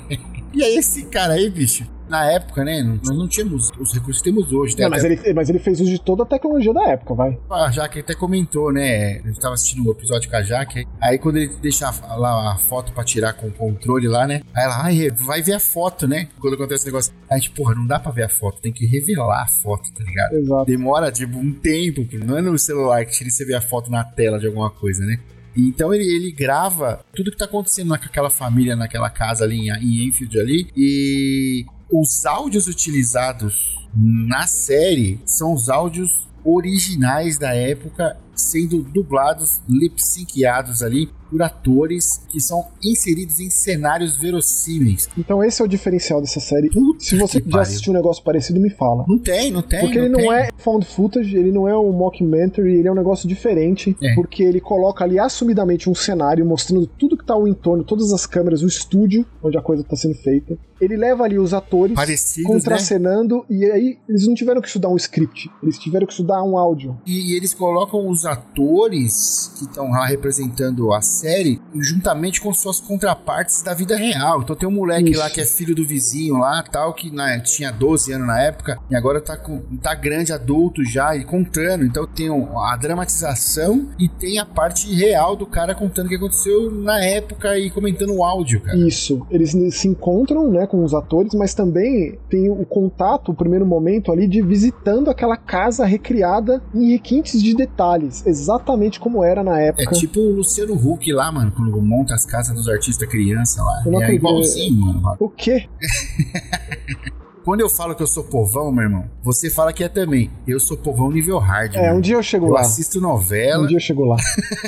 e aí esse cara aí, bicho. Na época, né? Nós não tínhamos os recursos que temos hoje. né? Não, mas, ele, mas ele fez uso de toda a tecnologia da época, vai. A Jaque até comentou, né? Eu tava assistindo o episódio com a Jaque. Aí quando ele deixa lá a foto pra tirar com o controle lá, né? Aí ela, ai, vai ver a foto, né? Quando acontece esse negócio. Aí gente, porra, não dá pra ver a foto, tem que revelar a foto, tá ligado? Exato. Demora, tipo, um tempo. Não é no celular que você vê a foto na tela de alguma coisa, né? Então ele, ele grava tudo que tá acontecendo naquela família, naquela casa ali em, em Enfield ali. E os áudios utilizados na série são os áudios originais da época sendo dublados, lip-synciados ali por atores que são inseridos em cenários verossímeis. Então esse é o diferencial dessa série. Puta Se você já pariu. assistiu um negócio parecido, me fala. Não tem, não tem. Porque ele não tem. é found footage, ele não é um mockumentary, ele é um negócio diferente, É. porque ele coloca ali assumidamente um cenário mostrando tudo que tá ao entorno, todas as câmeras, o estúdio onde a coisa tá sendo feita. Ele leva ali os atores Parecidos, né? contracenando e aí eles não tiveram que estudar um script, eles tiveram que estudar um áudio. E, e eles colocam os atores que estão lá representando a série juntamente com suas contrapartes da vida real. Então tem um moleque Isso. lá que é filho do vizinho lá, tal, que né, tinha 12 anos na época e agora tá, com, tá grande, adulto já e contando. Então tem a dramatização e tem a parte real do cara contando o que aconteceu na época e comentando o áudio, cara. Isso, eles se encontram, né, com os atores, mas também tem o contato, o primeiro momento ali de visitando aquela casa recriada em requintes de detalhes, exatamente como era na É época. tipo o Luciano Huck lá, mano, quando monta as casas dos artistas criança lá. Eu não É igualzinho, mano. O quê? Quando eu falo que eu sou povão, meu irmão, você fala que é também. Eu sou povão nível hard. É, um dia eu chego Eu lá. assisto novela. Um dia eu chego lá.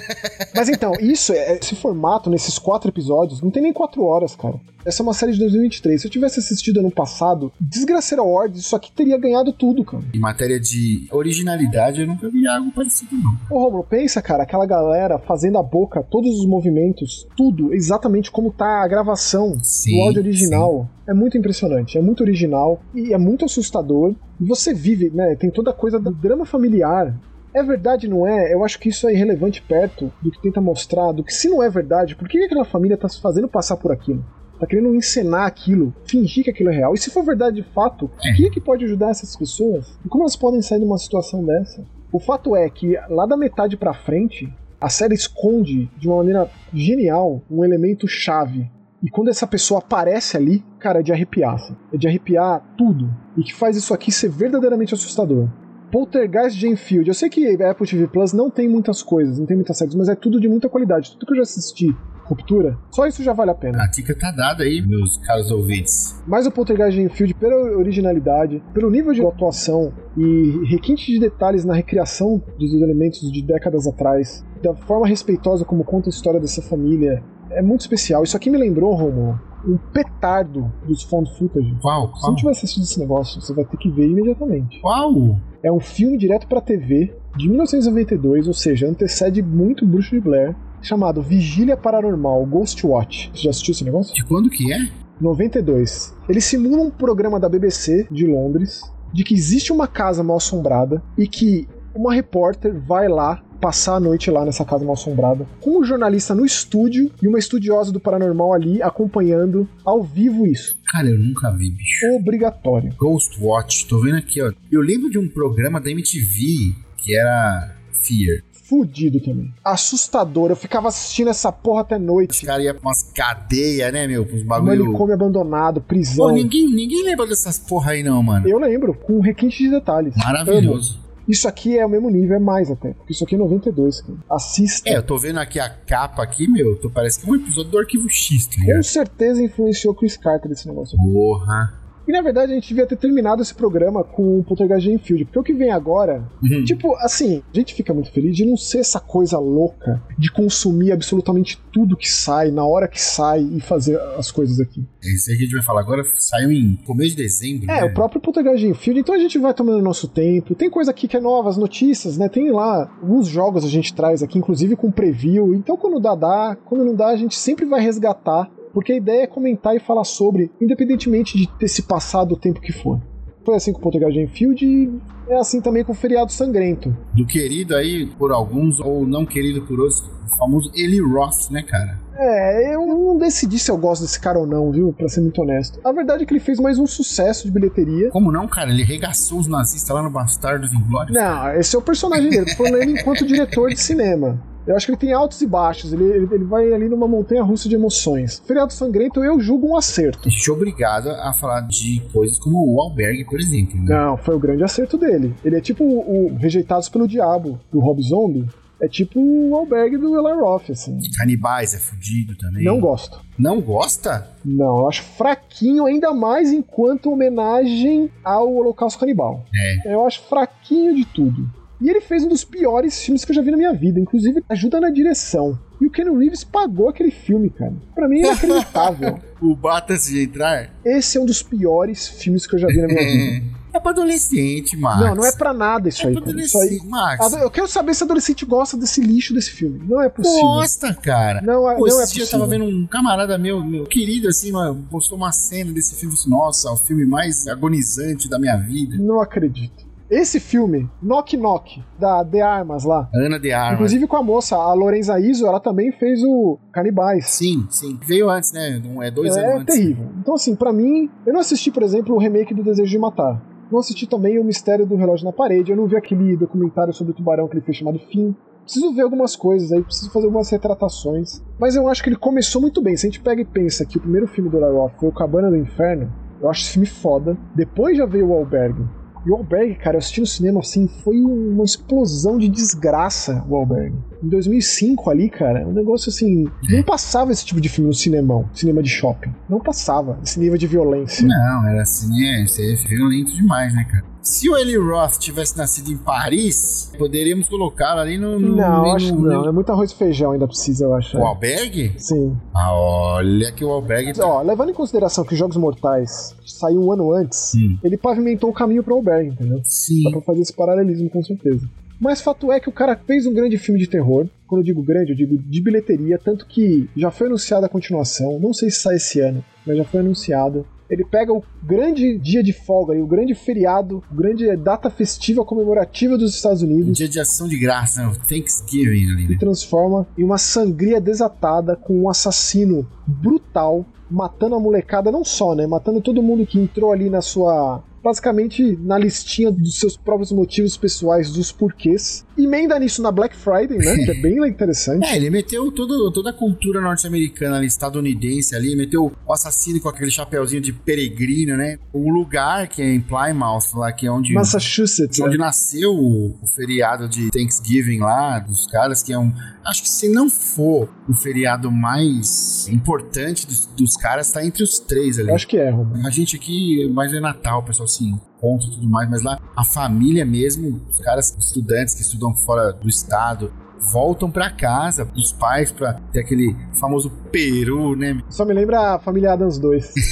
Mas então, isso, é- esse formato, nesses quatro episódios, não tem nem quatro horas, cara. Essa é uma série de 2023. Se eu tivesse assistido ano passado, desgraceira ordem, isso aqui teria ganhado tudo, cara. Em matéria de originalidade, eu nunca vi algo parecido, não. Ô, Romulo, pensa, cara, aquela galera fazendo a boca, todos os movimentos, tudo exatamente como tá a gravação Sim, do áudio original. É muito impressionante, é muito original e é muito assustador. E você vive, né? Tem toda a coisa do drama familiar. É verdade, não é? Eu acho que isso é irrelevante perto do que tenta mostrar, do que se não é verdade, por que aquela família tá se fazendo passar por aquilo? Tá querendo encenar aquilo, fingir que aquilo é real. E se for verdade de fato, É. o que é que pode ajudar essas pessoas? E como elas podem sair de uma situação dessa? O fato é que lá da metade pra frente, a série esconde de uma maneira genial um elemento chave. E quando essa pessoa aparece ali, cara, é de arrepiar. assim. É de arrepiar tudo. E que faz isso aqui ser verdadeiramente assustador. Poltergeist de Enfield. Eu sei que a Apple TV Plus não tem muitas coisas, não tem muitas séries, mas é tudo de muita qualidade. Tudo que eu já assisti, Ruptura, só isso já vale a pena. A dica tá dada aí, meus caros ouvintes. Mas o Poltergeist de Enfield, pela originalidade, pelo nível de atuação e requinte de detalhes na recriação dos elementos de décadas atrás, da forma respeitosa como conta a história dessa família, é muito especial. Isso aqui me lembrou, Romulo, um petardo dos found footage. Qual? Se não tivesse assistido esse negócio, você vai ter que ver imediatamente. Qual? É um filme direto pra TV de 1992, ou seja, antecede muito Bruxo de Blair, chamado Vigília Paranormal Ghost Watch. Você já assistiu esse negócio? De quando que é? 92. Ele simula um programa da BBC de Londres de que existe uma casa mal assombrada e que uma repórter vai lá passar a noite lá nessa casa mal assombrada com um jornalista no estúdio e uma estudiosa do paranormal ali acompanhando ao vivo isso. Cara, eu nunca vi, bicho. Obrigatório. Ghost Watch, tô vendo aqui, ó. Eu lembro de um programa da MTV que era Fear. Fudido também. Assustador. Eu ficava assistindo essa porra até Os noite. caras iam pra umas cadeias, né, meu? Um bagulho. Manicômio abandonado, prisão. Pô, ninguém, ninguém lembra dessas porra aí, não, mano. Eu lembro, com requinte de detalhes. Amo. Isso aqui é o mesmo nível, é mais até. Porque isso aqui é 92, cara. Assista. É, eu tô vendo aqui a capa aqui, meu. Tô, parece que é um episódio do Arquivo X, tá Com ligado? certeza influenciou Chris Carter esse negócio. Porra. E na verdade a gente devia ter terminado esse programa com o Poltergeist Enfield, porque o que vem agora, Uhum. tipo, assim, a gente fica muito feliz de não ser essa coisa louca de consumir absolutamente tudo que sai, na hora que sai e fazer as coisas aqui. Esse aí que a gente vai falar agora saiu em começo de dezembro. É, né? o próprio Poltergeist Enfield, então a gente vai tomando nosso tempo. Tem coisa aqui que é nova, as notícias, né? Tem lá alguns jogos a gente traz aqui, inclusive com preview. Então quando dá, dá. Quando não dá, a gente sempre vai resgatar. Porque a ideia é comentar e falar sobre, independentemente de ter se passado o tempo que for. Foi assim com o Poltergeist Enfield e é assim também com o Feriado Sangrento. Do querido aí por alguns, ou não querido por outros, o famoso Eli Roth, né, cara? É, eu não decidi se eu gosto desse cara ou não, viu? Pra ser muito honesto. A verdade é que ele fez mais um sucesso de bilheteria. Como não, cara? Ele regaçou os nazistas lá no Bastardos Inglórios. Não, esse é o personagem dele. Tô falando ele enquanto diretor de cinema. Eu acho que ele tem altos e baixos. Ele, ele, vai ali numa montanha russa de emoções. Feriado Sangrento eu julgo um acerto. É obrigado a falar de coisas como o Albergue, por exemplo. Né? Não, foi o grande acerto dele. Ele é tipo o, o Rejeitados pelo Diabo, do Rob Zombie. É tipo o albergue do Eli Roth, assim. Canibais é fudido também. Não gosto. Não gosta? Não, eu acho fraquinho, ainda mais enquanto homenagem ao Holocausto Canibal. É. Eu acho fraquinho de tudo. E ele fez um dos piores filmes que eu já vi na minha vida, inclusive ajuda na direção. E o Ken Reeves pagou aquele filme, cara. Pra mim é inacreditável. O Bata-se de entrar? Esse é um dos piores filmes que eu já vi na minha vida. É pra adolescente, Max. Não, não é pra nada isso É aí, pra cara. Isso aí. adolescente, Max. Eu quero saber se adolescente gosta desse lixo desse filme. Não é possível. Gosta, cara. Não, é- Pô, não é dia eu possível. tava vendo um camarada meu, meu querido, assim, postou uma cena desse filme. Nossa, o filme mais agonizante da minha vida. Não acredito. Esse filme, Knock Knock, da The Armas lá. Ana de Armas. Inclusive com a moça, a Lorenza Iso, ela também fez o Canibais. Sim, sim. Veio antes, né? Um- É dois é anos antes. terrível. Então, assim, pra mim, eu não assisti, por exemplo, o remake do Desejo de Matar. Não assisti também o Mistério do Relógio na Parede. Eu não vi aquele documentário sobre o tubarão que ele fez chamado Fim. Preciso ver algumas coisas aí, preciso fazer algumas retratações. Mas eu acho que ele começou muito bem. Se a gente pega e pensa que o primeiro filme do Lara Roth foi o Cabana do Inferno, eu acho esse filme foda. Depois já veio o Albergue. E o Albergue, cara, eu assisti no cinema assim, foi uma explosão de desgraça o Albergue. Em 2005 ali, cara, um negócio assim. Não passava esse tipo de filme no cinemão, cinema de shopping. Não passava esse nível de violência. Não, era assim, é, é violento demais, né, cara? Se o Eli Roth tivesse nascido em Paris, poderíamos colocá-lo ali no. no Não, no- acho que no- não. É muito arroz e feijão ainda precisa, eu acho. O Albergue? Sim. Ah, olha que o Albergue. tá- Ó, levando em consideração que Jogos Mortais saiu um ano antes, Hum. ele pavimentou o caminho para o Albergue, entendeu? Sim. Dá pra fazer esse paralelismo com certeza. Mas fato é que o cara fez um grande filme de terror. Quando eu digo grande, eu digo de bilheteria, tanto que já foi anunciada a continuação. Não sei se sai esse ano, mas já foi anunciado. Ele pega o grande dia de folga e o grande feriado, o grande data festiva comemorativa dos Estados Um Unidos dia de ação de graça, né? o Thanksgiving ali, e né? transforma em uma sangria desatada com um assassino brutal, matando a molecada, não só, né? Matando todo mundo que entrou ali na sua. Basicamente na listinha dos seus próprios motivos pessoais, dos porquês. Emenda nisso na Black Friday, né? Que é bem interessante. É, ele meteu todo, toda a cultura norte-americana ali, estadunidense ali, meteu o assassino com aquele chapeuzinho de peregrino, né? O lugar que é em Plymouth, lá, que é onde, Massachusetts. onde né? nasceu o, o feriado de Thanksgiving lá, dos caras, que é um. Acho que se não for o feriado mais importante dos, dos caras, tá entre os três ali. Eu acho que é, Romulo. A gente aqui, mais é Natal, pessoal se encontra e tudo mais, mas lá a família mesmo, os caras, estudantes que estudam fora do estado, voltam pra casa, os pais pra ter aquele famoso peru, né? Só me lembra a família Adams 2.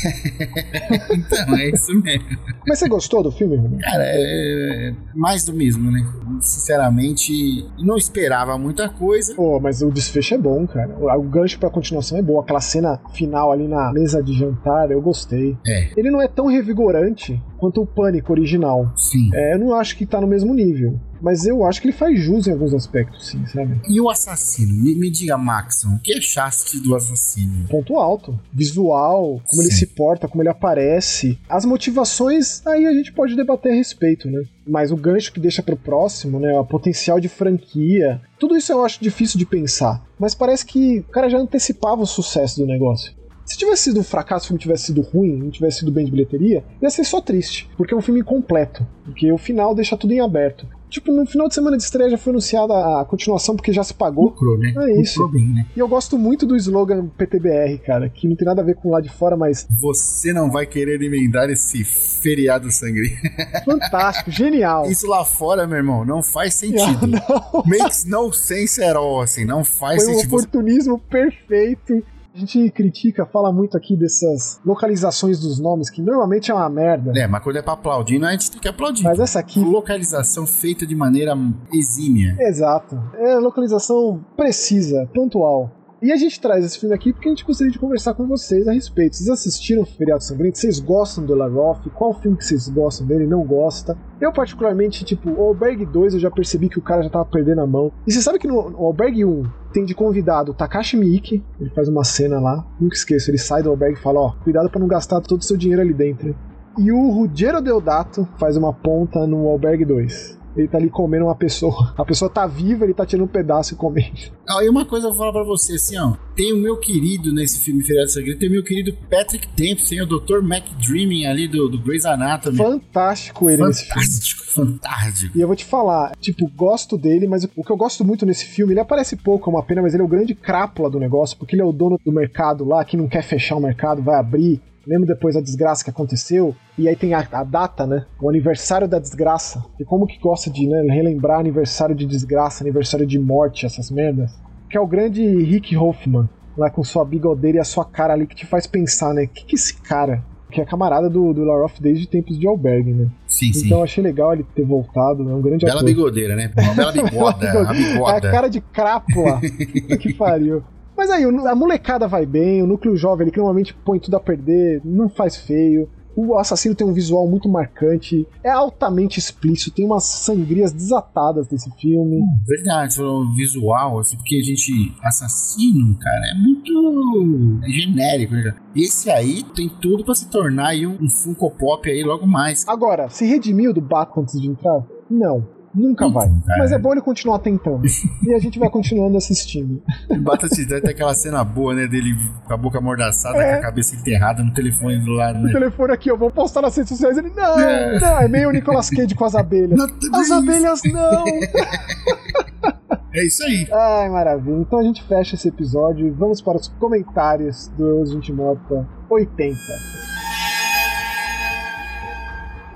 Então, é isso mesmo. Mas você gostou do filme? Cara, é mais do mesmo, né? Sinceramente, não esperava muita coisa. Pô, mas o desfecho é bom, cara. O, o gancho pra continuação é bom. Aquela cena final ali na mesa de jantar, eu gostei. É, Ele não é tão revigorante quanto o Pânico original. sim. É, eu não acho que tá no mesmo nível. Mas eu acho que ele faz jus em alguns aspectos, sim, sabe? E o assassino? Me, me diga, Maxon, o que achaste do assassino? Ponto alto. Visual, como ele Sim. se porta, como ele aparece. As motivações, aí a gente pode debater a respeito, né? Mas o gancho que deixa pro próximo, né? O potencial de franquia. Tudo isso eu acho difícil de pensar. Mas parece que o cara já antecipava o sucesso do negócio. Se tivesse sido um fracasso, o filme tivesse sido ruim, não tivesse sido bem de bilheteria, ia ser só triste, porque é um filme incompleto, porque o final deixa tudo em aberto. Tipo, no final de semana de estreia já foi anunciada a continuação porque já se pagou. Lucrou, né? É isso. Lucrou bem, né? E eu gosto muito do slogan PTBR, cara, que não tem nada a ver com lá de fora, mas Você não vai querer emendar esse feriado sangria. fantástico, genial. Isso lá fora, meu irmão, não faz sentido. não. Makes no sense at all, assim, não faz Foi um sentido. Você- oportunismo perfeito. A gente critica, fala muito aqui dessas localizações dos nomes, que normalmente é uma merda. É, mas quando é pra aplaudir, não, a gente tem que aplaudir. Mas essa aqui, Localização feita de maneira exímia. exato. É localização precisa, pontual. E a gente traz esse filme aqui porque a gente gostaria de conversar com vocês a respeito. Vocês assistiram o Feriado Sangrento? Vocês gostam do Lara Roth? Qual filme que vocês gostam dele e não gosta? Eu, particularmente, tipo, o Albergue 2 eu já percebi que o cara já tava perdendo a mão. E você sabe que no, Albergue 1 tem de convidado o Takashi Miike, ele faz uma cena lá, nunca esqueço, ele sai do albergue e fala, ó, cuidado pra não gastar todo o seu dinheiro ali dentro. E o Ruggero Deodato faz uma ponta no Albergue 2. Ele tá ali comendo uma pessoa. A pessoa tá viva, ele tá tirando um pedaço e comendo. Ah, e uma coisa eu vou falar pra você, assim, ó. Tem o meu querido nesse filme Feriado Sangrento, tem o meu querido Patrick Dempsey, o Dr. McDreaming ali do, do Grey's Anatomy. Fantástico ele nesse filme. Fantástico, fantástico. E eu vou te falar, tipo, gosto dele, mas o que eu gosto muito nesse filme, ele aparece pouco, é uma pena, mas ele é o grande crápula do negócio, porque ele é o dono do mercado lá, que não quer fechar o mercado, vai abrir. Lembra depois da desgraça que aconteceu? E aí tem a, a data, né? O aniversário da desgraça. E como que gosta de né, relembrar aniversário de desgraça, aniversário de morte, essas merdas? Que é o grande Rick Hoffman, lá com sua bigodeira e a sua cara ali, que te faz pensar, né? Que que esse cara? Que é camarada do, do Laroff desde tempos de albergue, né? Sim, sim. Então eu achei legal ele ter voltado, é um grande Bela ator. bigodeira, né? Uma bela bigoda, a É a bigoda. cara de crápula. que pariu. Mas aí, o- a molecada vai bem, o núcleo jovem, ele que normalmente põe tudo a perder, não faz feio. O assassino tem um visual muito marcante, é altamente explícito, tem umas sangrias desatadas nesse filme. Verdade, você falou visual, assim, porque a gente. Assassino, cara, é muito genérico, né? Esse aí tem tudo pra se tornar aí um, um Funko Pop aí logo mais. Agora, se redimiu do Batman antes de entrar? Não. Nunca vai. cara. Mas é bom ele continuar tentando. e a gente vai continuando assistindo. Bata Cidade tem aquela cena boa, né? Dele com a boca amordaçada, É. com a cabeça enterrada no telefone do lado, O né? telefone aqui, eu vou postar nas redes sociais. Ele, não, É. não, é meio o Nicolas Cage com as abelhas. Not the As abelhas não! É isso aí. Ai, maravilha. Então a gente fecha esse episódio e vamos para os comentários do Gente Morta 80.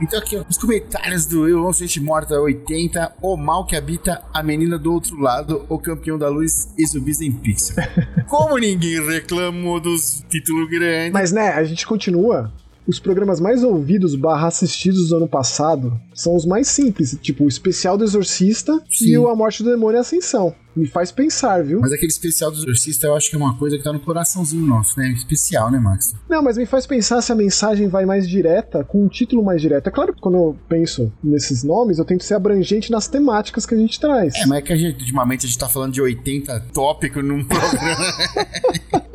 Então aqui, ó, os comentários do Eu Ouço Gente Morta 80, O Mal que Habita a Menina do Outro Lado, O Campeão da Luz e Zumbis em Pixel. Como ninguém reclamou dos títulos grandes. Mas né, a gente continua. Os programas mais ouvidos barra assistidos do ano passado são os mais simples, tipo o especial do Exorcista Sim. e o A Morte do Demônio e a Ascensão. Me faz pensar, viu? Mas aquele especial do Exorcista eu acho que é uma coisa que tá no coraçãozinho nosso, né? Especial, né, Max? Não, mas me faz pensar se a mensagem vai mais direta, com um título mais direto. É claro que quando eu penso nesses nomes, eu tento ser abrangente nas temáticas que a gente traz. É, mas é que a gente, ultimamente, a gente tá falando de 80 tópicos num programa.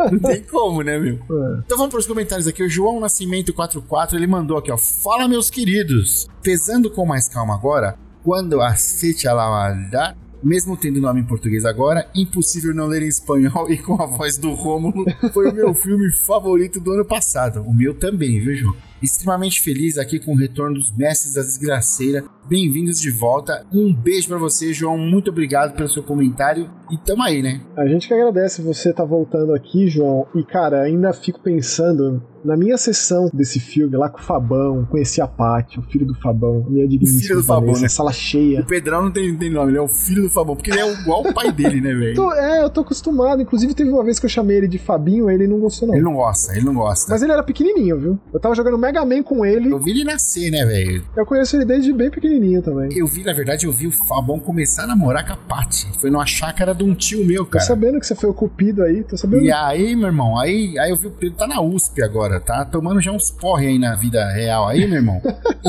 Não tem como, né, meu? É. Então vamos pros comentários aqui. O João Nascimento 44, ele mandou aqui, ó. Fala, meus queridos. Pesando com mais calma agora, quando aceite a lavada, mesmo tendo nome em português agora, impossível não ler em espanhol e com a voz do Rômulo, foi o meu filme favorito do ano passado. O meu também, viu, João? Extremamente feliz aqui com o retorno dos mestres da desgraceira. Bem-vindos de volta. Um beijo pra você, João. Muito obrigado pelo seu comentário. E tamo aí, né? A gente que agradece você estar voltando aqui, João. E, cara, ainda fico pensando na minha sessão desse filme, lá com o Fabão, conheci a Paty, o filho do Fabão, minha digníssima filho do Fabão, Vanessa, né? sala cheia. O Pedrão não tem, tem nome, ele é o filho do Fabão, porque ele é igual o pai dele, né, velho? Tô- é, eu tô acostumado. Inclusive, teve uma vez que eu chamei ele de Fabinho, ele não gostou, não. Ele não gosta, ele não gosta. Mas ele era pequenininho, viu? Eu tava jogando Mega Man com ele. Eu vi ele nascer, né, velho? Eu conheço ele desde bem pequenininho também. Eu vi, na verdade, eu vi o Fabão começar a namorar com a Paty. Foi numa chácara de um tio meu, Tô cara. sabendo que você foi o cupido aí, tô sabendo. E aí, meu irmão, aí, aí eu vi o Pedro tá na USP agora, tá tomando já uns porre aí na vida real aí, meu irmão.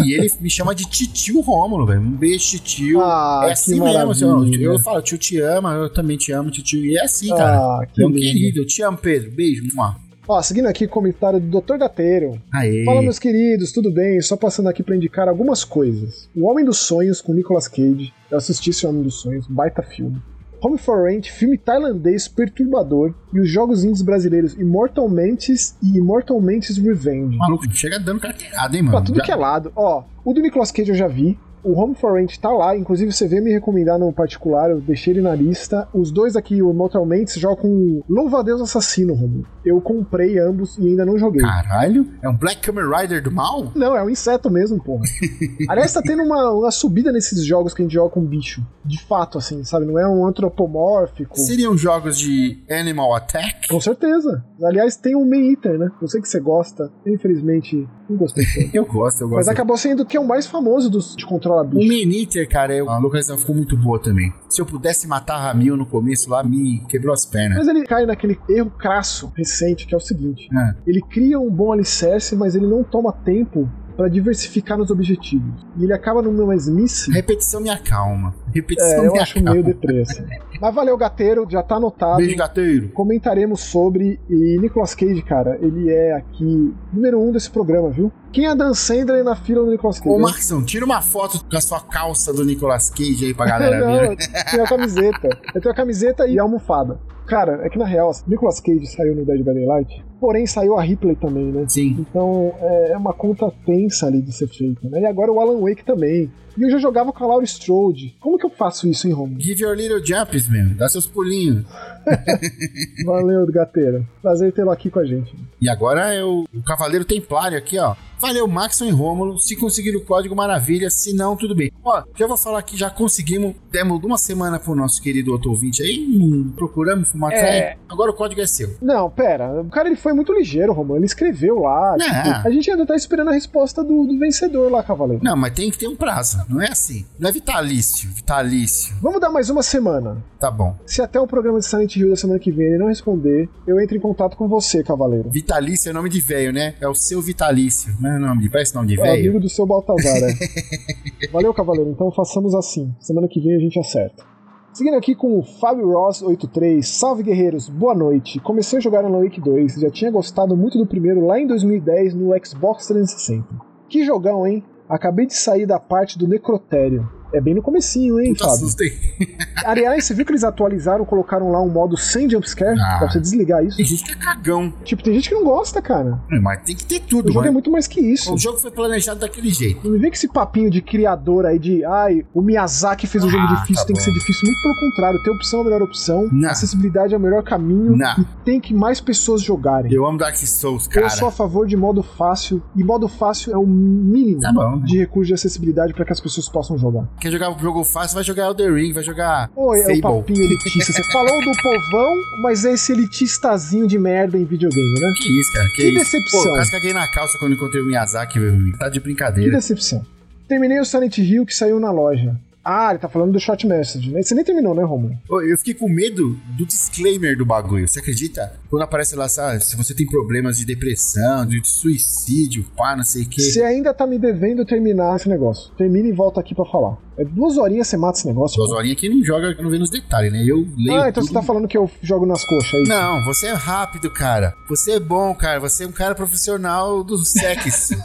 e ele me chama de titio Rômulo, velho. Um beijo, titio. Ah, é assim mesmo, seu, maravilha. eu falo, tio te ama, eu também te amo, titio. E é assim, cara. Ah, que Meu querido, eu te amo, Pedro. Beijo. Mua. Ó, seguindo aqui o comentário do Dr. Gateiro. Aê. Fala, meus queridos, tudo bem? Só passando aqui pra indicar algumas coisas. O Homem dos Sonhos com Nicolas Cage. Eu assisti esse Homem dos Sonhos, baita filme. Home for Rent, filme tailandês perturbador. E os jogos indies brasileiros Immortal Mantis e Immortal Mantis Revenge. Maluco, chega dando carteirada, hein, mano. Pra tudo Já- que é lado. Ó, o do Nicolas Cage eu já vi. O Home for Rent tá lá, inclusive você veio me recomendar no particular, eu deixei ele na lista. Os dois aqui, o Mortal Mates, jogam Louva a Deus Assassino, Romulo. Eu comprei ambos e ainda não joguei. Caralho, é um Black Kamen Rider do mal? Não, é um inseto mesmo, porra. Aliás, tá tendo uma, uma subida nesses jogos que a gente joga com bicho. De fato, assim, sabe? Não é um antropomórfico. Seriam jogos de Animal Attack? Com certeza. Aliás, tem um Man Eater, né? Eu sei que você gosta. Infelizmente, não gostei. Eu gosto, eu gosto. Mas acabou sendo que é o mais famoso dos de controla O bicho. Man Eater, cara, eu- a localização ficou muito boa também. Se eu pudesse matar a Ramil no começo lá, me quebrou as pernas. Mas ele cai naquele erro crasso recente, que é o seguinte: Ah, ele cria um bom alicerce, mas ele não toma tempo pra diversificar nos objetivos. E ele acaba numa mesmice. repetição me acalma. É, Repetição eu me acho acalma. meio deprê, assim. Mas valeu, gateiro, já tá anotado. Beijo, gateiro. Comentaremos sobre. E Nicolas Cage, cara, ele é aqui número um desse programa, viu? Quem é Dan Sandler na fila do Nicolas Cage? Ô? Marcão, tira uma foto com a sua calça do Nicolas Cage aí pra galera não, ver. eu tenho a camiseta. Eu tenho a camiseta e a almofada. Cara, é que na real, Nicolas Cage saiu no Dead by Daylight, porém saiu a Ripley também, né? Sim. Então é é uma conta tensa ali de ser feita, né? E agora o Alan Wake também. E eu já jogava com a Laura Strode. Como que eu faço isso, hein, Romulo? Give your little jumps, meu. Dá seus pulinhos. Valeu, gateira. Prazer tê-lo aqui com a gente. E agora é o, o Cavaleiro Templário aqui, ó. Valeu, Maxon e Rômulo. Se conseguir o código, maravilha. Se não, tudo bem. Ó, já vou falar que já conseguimos. Demos uma semana pro nosso querido outro ouvinte aí. hum, Procuramos fumar É. Agora o código é seu. Não, pera. O cara ele foi muito ligeiro, Romulo. Ele escreveu lá. Tipo, a gente ainda tá esperando a resposta do, do vencedor lá, Cavaleiro. Não, mas tem que ter um prazo. Não é assim. Não é vitalício. Vitalício. Vamos dar mais uma semana. Tá bom. Se até o programa de Silent Hill da semana que vem ele não responder, eu entro em contato com você, Cavaleiro. Vitalício é nome de velho, né? É o seu vitalício. Não é nome de. Parece nome de É velho. amigo do seu Baltazar, é. Valeu, Cavaleiro. Então façamos assim. Semana que vem a gente acerta. Seguindo aqui com o Fábio Ross83. Salve, guerreiros. Boa noite. Comecei a jogar Alan Wake 2. Já tinha gostado muito do primeiro lá em 2010 no Xbox 360. Que jogão, hein? Acabei de sair da parte do necrotério. É bem no comecinho, hein, Puta, Fábio? assustei. Aliás, você viu que eles atualizaram, colocaram lá um modo sem jumpscare? Ah. Pra você desligar isso. Tem gente que é cagão. Tipo, tem gente que não gosta, cara. É, Mas tem que ter tudo, O jogo é mano. muito mais que isso. O jogo foi planejado daquele jeito. Não me vem com esse papinho de criador aí de ai, o Miyazaki fez um jogo Ah, difícil, tá tem que bom. ser difícil. Muito pelo contrário, ter opção é a melhor opção, Não. acessibilidade é o melhor caminho Não. e tem que mais pessoas jogarem. Eu amo Dark Souls, cara. Eu sou a favor de modo fácil, e modo fácil é o mínimo Tá bom, né? de recurso de acessibilidade para que as pessoas possam jogar. Quer jogar jogo fácil, vai jogar Elder Ring, vai jogar Oi, é o Fable. papinho elitista. Você falou do povão, mas é esse elitistazinho de merda em videogame, né? Que isso, cara? Que, Que isso? decepção. Pô, quase caguei na calça quando encontrei o Miyazaki, meu. Tá de Que brincadeira. decepção. Terminei o Silent Hill que saiu na loja. Ah, ele tá falando do short message, né? Você nem terminou, né, Romulo? Eu fiquei com medo do disclaimer do bagulho. Você acredita? Quando aparece lá, sabe, se você tem problemas de depressão, de suicídio, pá, não sei o quê. Você ainda tá me devendo terminar esse negócio. Termina e volta aqui pra falar. É duas horinhas você mata esse negócio. Duas pô. horinhas que não joga, não vê nos detalhes, né? Eu leio Ah, então tudo. você tá falando que eu jogo nas coxas aí. Não, você é rápido, cara. Você é bom, cara. Você é um cara profissional do sexo.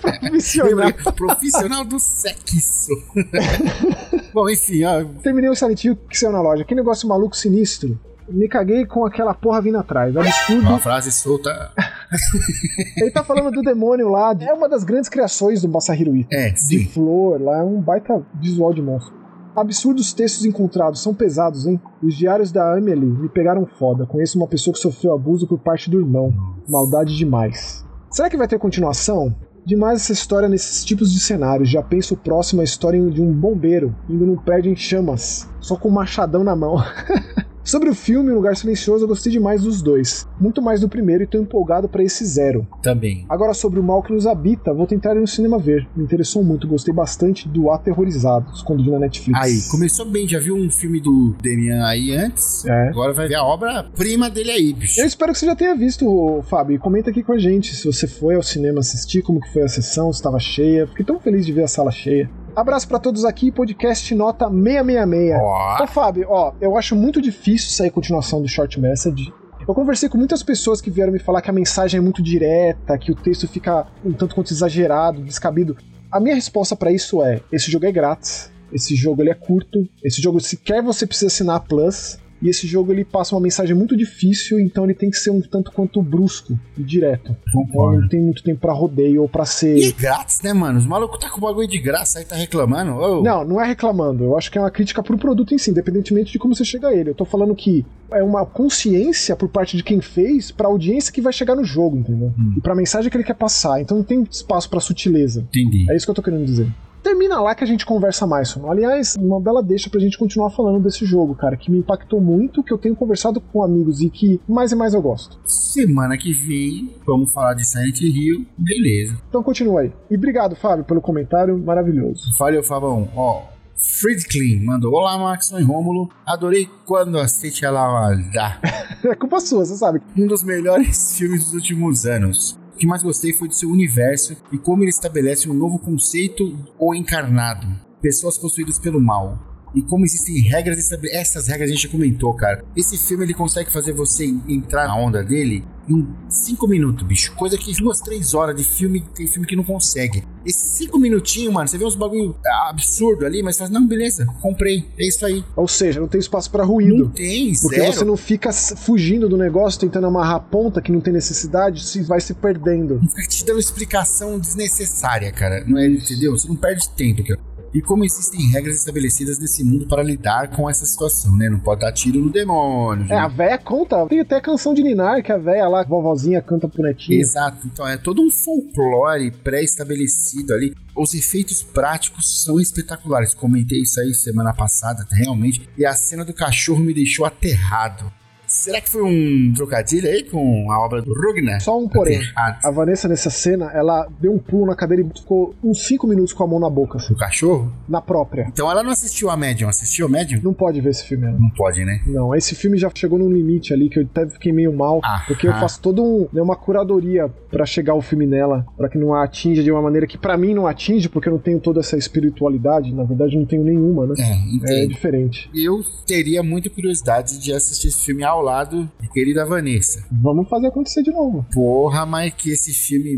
Profissional. profissional do sexo. bom, enfim, ó, Terminei o Silent Hill que saiu na loja. Que negócio maluco sinistro. Me caguei com aquela porra vindo atrás. Absurdo. uma frase solta. Ele tá falando do demônio lá. É uma das grandes criações do Masahiro Ito. É, De sim. flor lá. É um baita visual de monstro. Absurdos textos encontrados. São pesados, hein? Os diários da Amelie me pegaram foda. Conheço uma pessoa que sofreu abuso por parte do irmão. Maldade demais. Será que vai ter continuação? Demais essa história nesses tipos de cenários. Já penso o próximo a história de um bombeiro indo num prédio em chamas, só com um machadão na mão. Sobre o filme Lugar Silencioso, eu gostei demais dos dois. Muito mais do primeiro e tô empolgado pra esse zero. Também. Agora sobre o mal que nos habita, vou tentar ir no cinema ver. Me interessou muito, gostei bastante do Aterrorizados, quando vi na Netflix. Aí, começou bem. Já viu um filme do Demian aí antes? É. Agora vai ver a obra-prima dele aí, bicho. Eu espero que você já tenha visto, Fábio. E comenta aqui com a gente se você foi ao cinema assistir, como que foi a sessão, se estava cheia. Fiquei tão feliz de ver a sala cheia. Abraço pra todos aqui, podcast nota 666. Ó, Ô, Fábio, ó, eu acho muito difícil sair continuação do Short Message. Eu conversei com muitas pessoas que vieram me falar que a mensagem é muito direta, que o texto fica um tanto quanto exagerado, descabido. A minha resposta pra isso é: esse jogo é grátis, esse jogo ele é curto, esse jogo sequer você precisa assinar a Plus. E esse jogo ele passa uma mensagem muito difícil, então ele tem que ser um tanto quanto brusco e direto. Então não tem muito tempo para rodeio ou para ser. E é grátis, né, mano? Os malucos tá com o bagulho de graça aí, tá reclamando. Oh. Não, não é reclamando. Eu acho que é uma crítica pro produto em si, independentemente de como você chega a ele. Eu tô falando que é uma consciência por parte de quem fez pra audiência que vai chegar no jogo, entendeu? Hum. E pra mensagem que ele quer passar. Então não tem espaço para sutileza. Entendi. É isso que eu tô querendo dizer termina lá que a gente conversa mais. Aliás, uma bela deixa pra gente continuar falando desse jogo, cara, que me impactou muito, que eu tenho conversado com amigos e que mais e mais eu gosto. Semana que vem, vamos falar de Silent Hill, beleza. Então continua aí. E obrigado, Fábio, pelo comentário maravilhoso. Valeu, Fabão. Ó, Fred Clean mandou: Olá, Max e Rômulo. Adorei quando aceite ela lá. é culpa sua, você sabe. Um dos melhores filmes dos últimos anos. O que mais gostei foi do seu universo e como ele estabelece um novo conceito ou encarnado. Pessoas possuídas pelo mal e como existem regras. Essas regras a gente comentou, cara. Esse filme ele consegue fazer você entrar na onda dele em 5 minutos, bicho. Coisa que duas, três horas de filme, tem filme que não consegue. Esses 5 minutinhos, mano, você vê uns bagulho absurdo ali, mas faz, não, beleza, comprei, é isso aí. Ou seja, não tem espaço para ruído. Não tem, Porque zero. você não fica fugindo do negócio, tentando amarrar a ponta que não tem necessidade, se vai se perdendo. Não fica te dando explicação desnecessária, cara. Não é, entendeu? Você não perde tempo, cara e como existem regras estabelecidas nesse mundo para lidar com essa situação, né? Não pode dar tiro no demônio. É, a véia conta. Tem até a canção de Ninar que a véia lá, a vovozinha, canta pro netinho. Exato. Então é todo um folclore pré-estabelecido ali. Os efeitos práticos são espetaculares. Comentei isso aí semana passada, realmente. E a cena do cachorro me deixou aterrado. Será que foi um trocadilho aí com a obra do Rugner? Só um porém. A Vanessa, nessa cena, ela deu um pulo na cadeira e ficou uns 5 minutos com a mão na boca. Assim. O cachorro? Na própria. Então ela não assistiu a Medium, assistiu a Medium? Não pode ver esse filme. Né? Não pode, né? Não, esse filme já chegou num limite ali que eu até fiquei meio mal, ah, porque ah. eu faço toda um, né, uma curadoria para chegar o filme nela, para que não a atinja de uma maneira que para mim não atinge, porque eu não tenho toda essa espiritualidade, na verdade não tenho nenhuma, né? É, é diferente. Eu teria muita curiosidade de assistir esse filme ao lado de querida Vanessa. Vamos fazer acontecer de novo. Porra, mas que esse filme,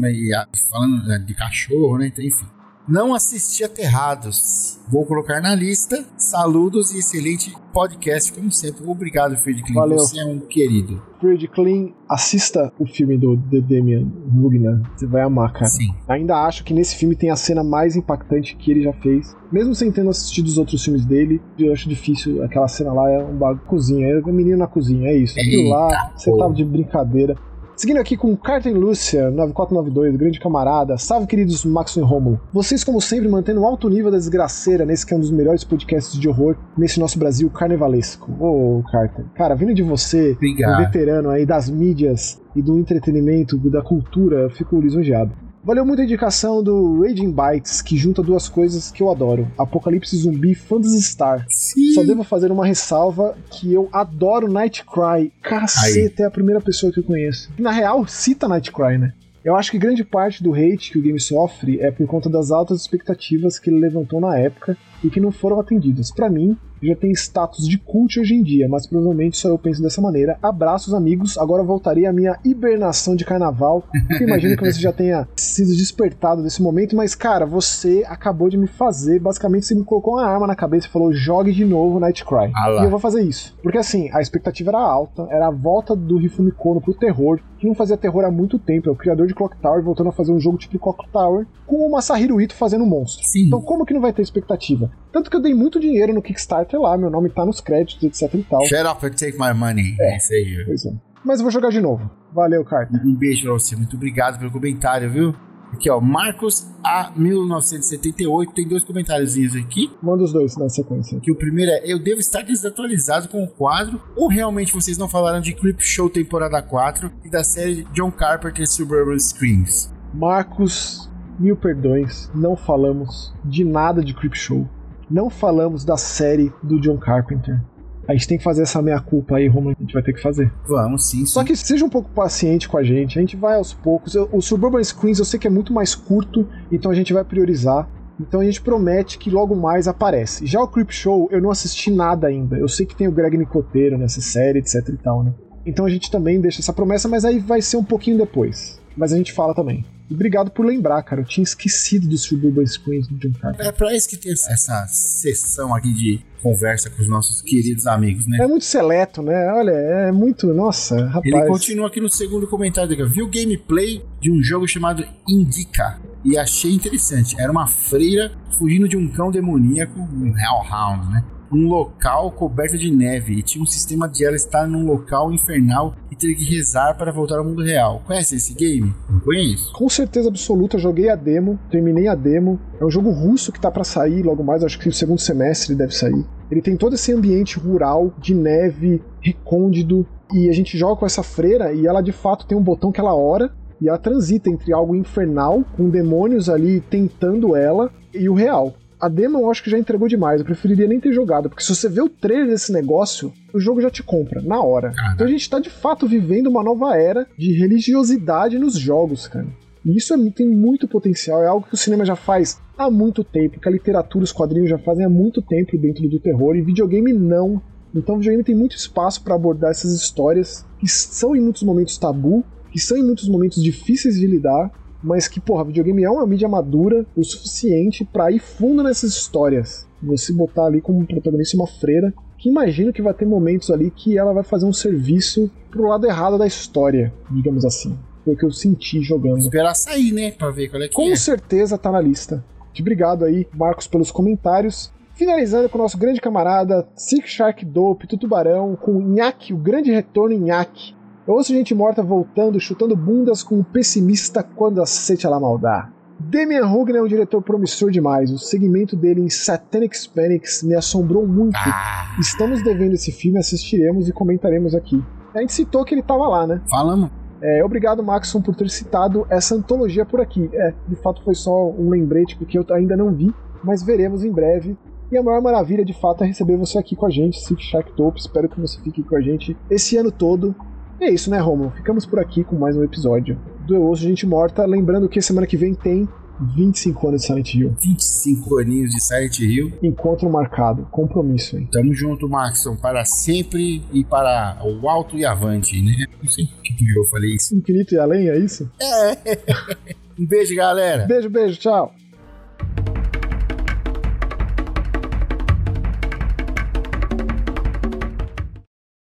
falando né, de cachorro, né? Então, enfim. Não assisti Aterrados. Vou colocar na lista. Saludos e excelente podcast, como sempre. Obrigado, Fred Clean. Valeu. Você é um querido. Fred Clean, assista o filme do The Damian Rugner. Você vai amar, cara. Sim. Ainda acho que nesse filme tem a cena mais impactante que ele já fez. Mesmo sem ter assistido os outros filmes dele, eu acho difícil. Aquela cena lá é um bagulho. Cozinha. É o menino na cozinha, é isso. Aquilo lá, você tava de brincadeira. Seguindo aqui com Carter Lúcia, 9492, grande camarada. Salve, queridos Max e Romulo. Vocês, como sempre, mantendo um alto nível da desgraceira nesse que é um dos melhores podcasts de horror nesse nosso Brasil carnavalesco. Ô, oh, Carter. Cara, vindo de você, Obrigado. um veterano aí das mídias e do entretenimento, da cultura, eu fico lisonjeado. Valeu muito a indicação do Raging Bites, que junta duas coisas que eu adoro: Apocalipse Zumbi e Phantasy Star. Sim. Só devo fazer uma ressalva que eu adoro Nightcry. Caceta, é a primeira pessoa que eu conheço. Na real, cita Nightcry, né? Eu acho que grande parte do hate que o game sofre é por conta das altas expectativas que ele levantou na época e que não foram atendidas. Para mim, já tem status de cult hoje em dia, mas provavelmente só eu penso dessa maneira. Abraços, amigos. Agora voltarei à minha hibernação de carnaval. Eu imagino que você já tenha sido despertado desse momento, mas cara, você acabou de me fazer. Basicamente, você me colocou uma arma na cabeça e falou: jogue de novo Nightcry. Ah e eu vou fazer isso. Porque assim, a expectativa era alta, era a volta do Rifumi Kono pro terror, que não fazia terror há muito tempo. É o criador de Clock Tower voltando a fazer um jogo tipo Clock Tower, com o Masahiro Ito fazendo um monstro. Sim. Então, como que não vai ter expectativa? Tanto que eu dei muito dinheiro no Kickstarter lá, meu nome tá nos créditos, etc e tal. Shut up and take my money. É, isso aí. Pois é. Mas eu vou jogar de novo. Valeu, Carter. Um beijo pra você. Muito obrigado pelo comentário, viu? Aqui, ó, Marcos A. 1978. Tem dois comentáriozinhos aqui. Manda os dois na sequência. Que o primeiro é: Eu devo estar desatualizado com o quadro, ou realmente vocês não falaram de Creep Show temporada 4 e da série John Carpenter Suburban Screams? Marcos, mil perdões. Não falamos de nada de Creep Show. Não falamos da série do John Carpenter. A gente tem que fazer essa meia-culpa aí, Romulo. A gente vai ter que fazer. Vamos, sim, sim. Só que seja um pouco paciente com a gente. A gente vai aos poucos. O Suburban Screens eu sei que é muito mais curto, então a gente vai priorizar. Então a gente promete que logo mais aparece. Já o Creep Show, eu não assisti nada ainda. Eu sei que tem o Greg Nicoteiro nessa série, etc e tal, né? Então a gente também deixa essa promessa, mas aí vai ser um pouquinho depois. Mas a gente fala também. E obrigado por lembrar, cara. Eu tinha esquecido dos Suburban Screens do John Carpenter. É pra isso que tem essa sessão aqui de conversa com os nossos queridos amigos, né? É muito seleto, né? Olha, é muito. Nossa, rapaz. Ele continua aqui no segundo comentário. Viu gameplay de um jogo chamado Indica e achei interessante. Era uma freira fugindo de um cão demoníaco, um Hellhound, né? Um local coberto de neve e tinha um sistema de ela estar num local infernal e ter que rezar para voltar ao mundo real. Conhece esse game? Não conheço. Com certeza absoluta, joguei a demo, terminei a demo. É um jogo russo que tá para sair logo mais, acho que no segundo semestre deve sair. Ele tem todo esse ambiente rural, de neve, recôndito, e a gente joga com essa freira e ela de fato tem um botão que ela ora e ela transita entre algo infernal, com demônios ali tentando ela, e o real a demo eu acho que já entregou demais. Eu preferiria nem ter jogado, porque se você vê o trailer desse negócio, o jogo já te compra, na hora. Então a gente tá de fato vivendo uma nova era de religiosidade nos jogos, cara. E isso é, tem muito potencial, é algo que o cinema já faz há muito tempo, que a literatura, os quadrinhos já fazem há muito tempo dentro do terror, e videogame não. Então o videogame tem muito espaço para abordar essas histórias que são em muitos momentos tabu, que são em muitos momentos difíceis de lidar, mas que, porra, videogame é uma mídia madura o suficiente para ir fundo nessas histórias. Você botar ali como protagonista uma freira, que imagino que vai ter momentos ali que ela vai fazer um serviço pro lado errado da história, digamos assim. Foi o que eu senti jogando. Esperar sair, né? Pra ver qual é que Com é. certeza tá na lista. Muito obrigado aí, Marcos, pelos comentários. Finalizando com o nosso grande camarada Sick Shark Dope, Tubarão, com Nhaque, o grande retorno Nhaque. Eu ouço gente morta voltando, chutando bundas com um pessimista quando aceite a maldade. Damian Hugner é um diretor promissor demais. O segmento dele em Satanic Panics me assombrou muito. Ah. Estamos devendo esse filme, assistiremos e comentaremos aqui. A gente citou que ele estava lá, né? Falamos. É, obrigado, Maxon, por ter citado essa antologia por aqui. É, de fato foi só um lembrete, porque eu ainda não vi, mas veremos em breve. E a maior maravilha, de fato, é receber você aqui com a gente, Six Shark Top. Espero que você fique com a gente esse ano todo. É isso, né, Romulo? Ficamos por aqui com mais um episódio do Eu Ouço Gente Morta. Lembrando que semana que vem tem 25 anos de Silent Hill. 25 aninhos de Silent Hill. Encontro marcado. Compromisso, hein? Tamo junto, Maxon, para sempre e para o alto e avante, né? Não sei por que eu falei isso. Infinito e além, é isso? É. um beijo, galera. Beijo, beijo, tchau.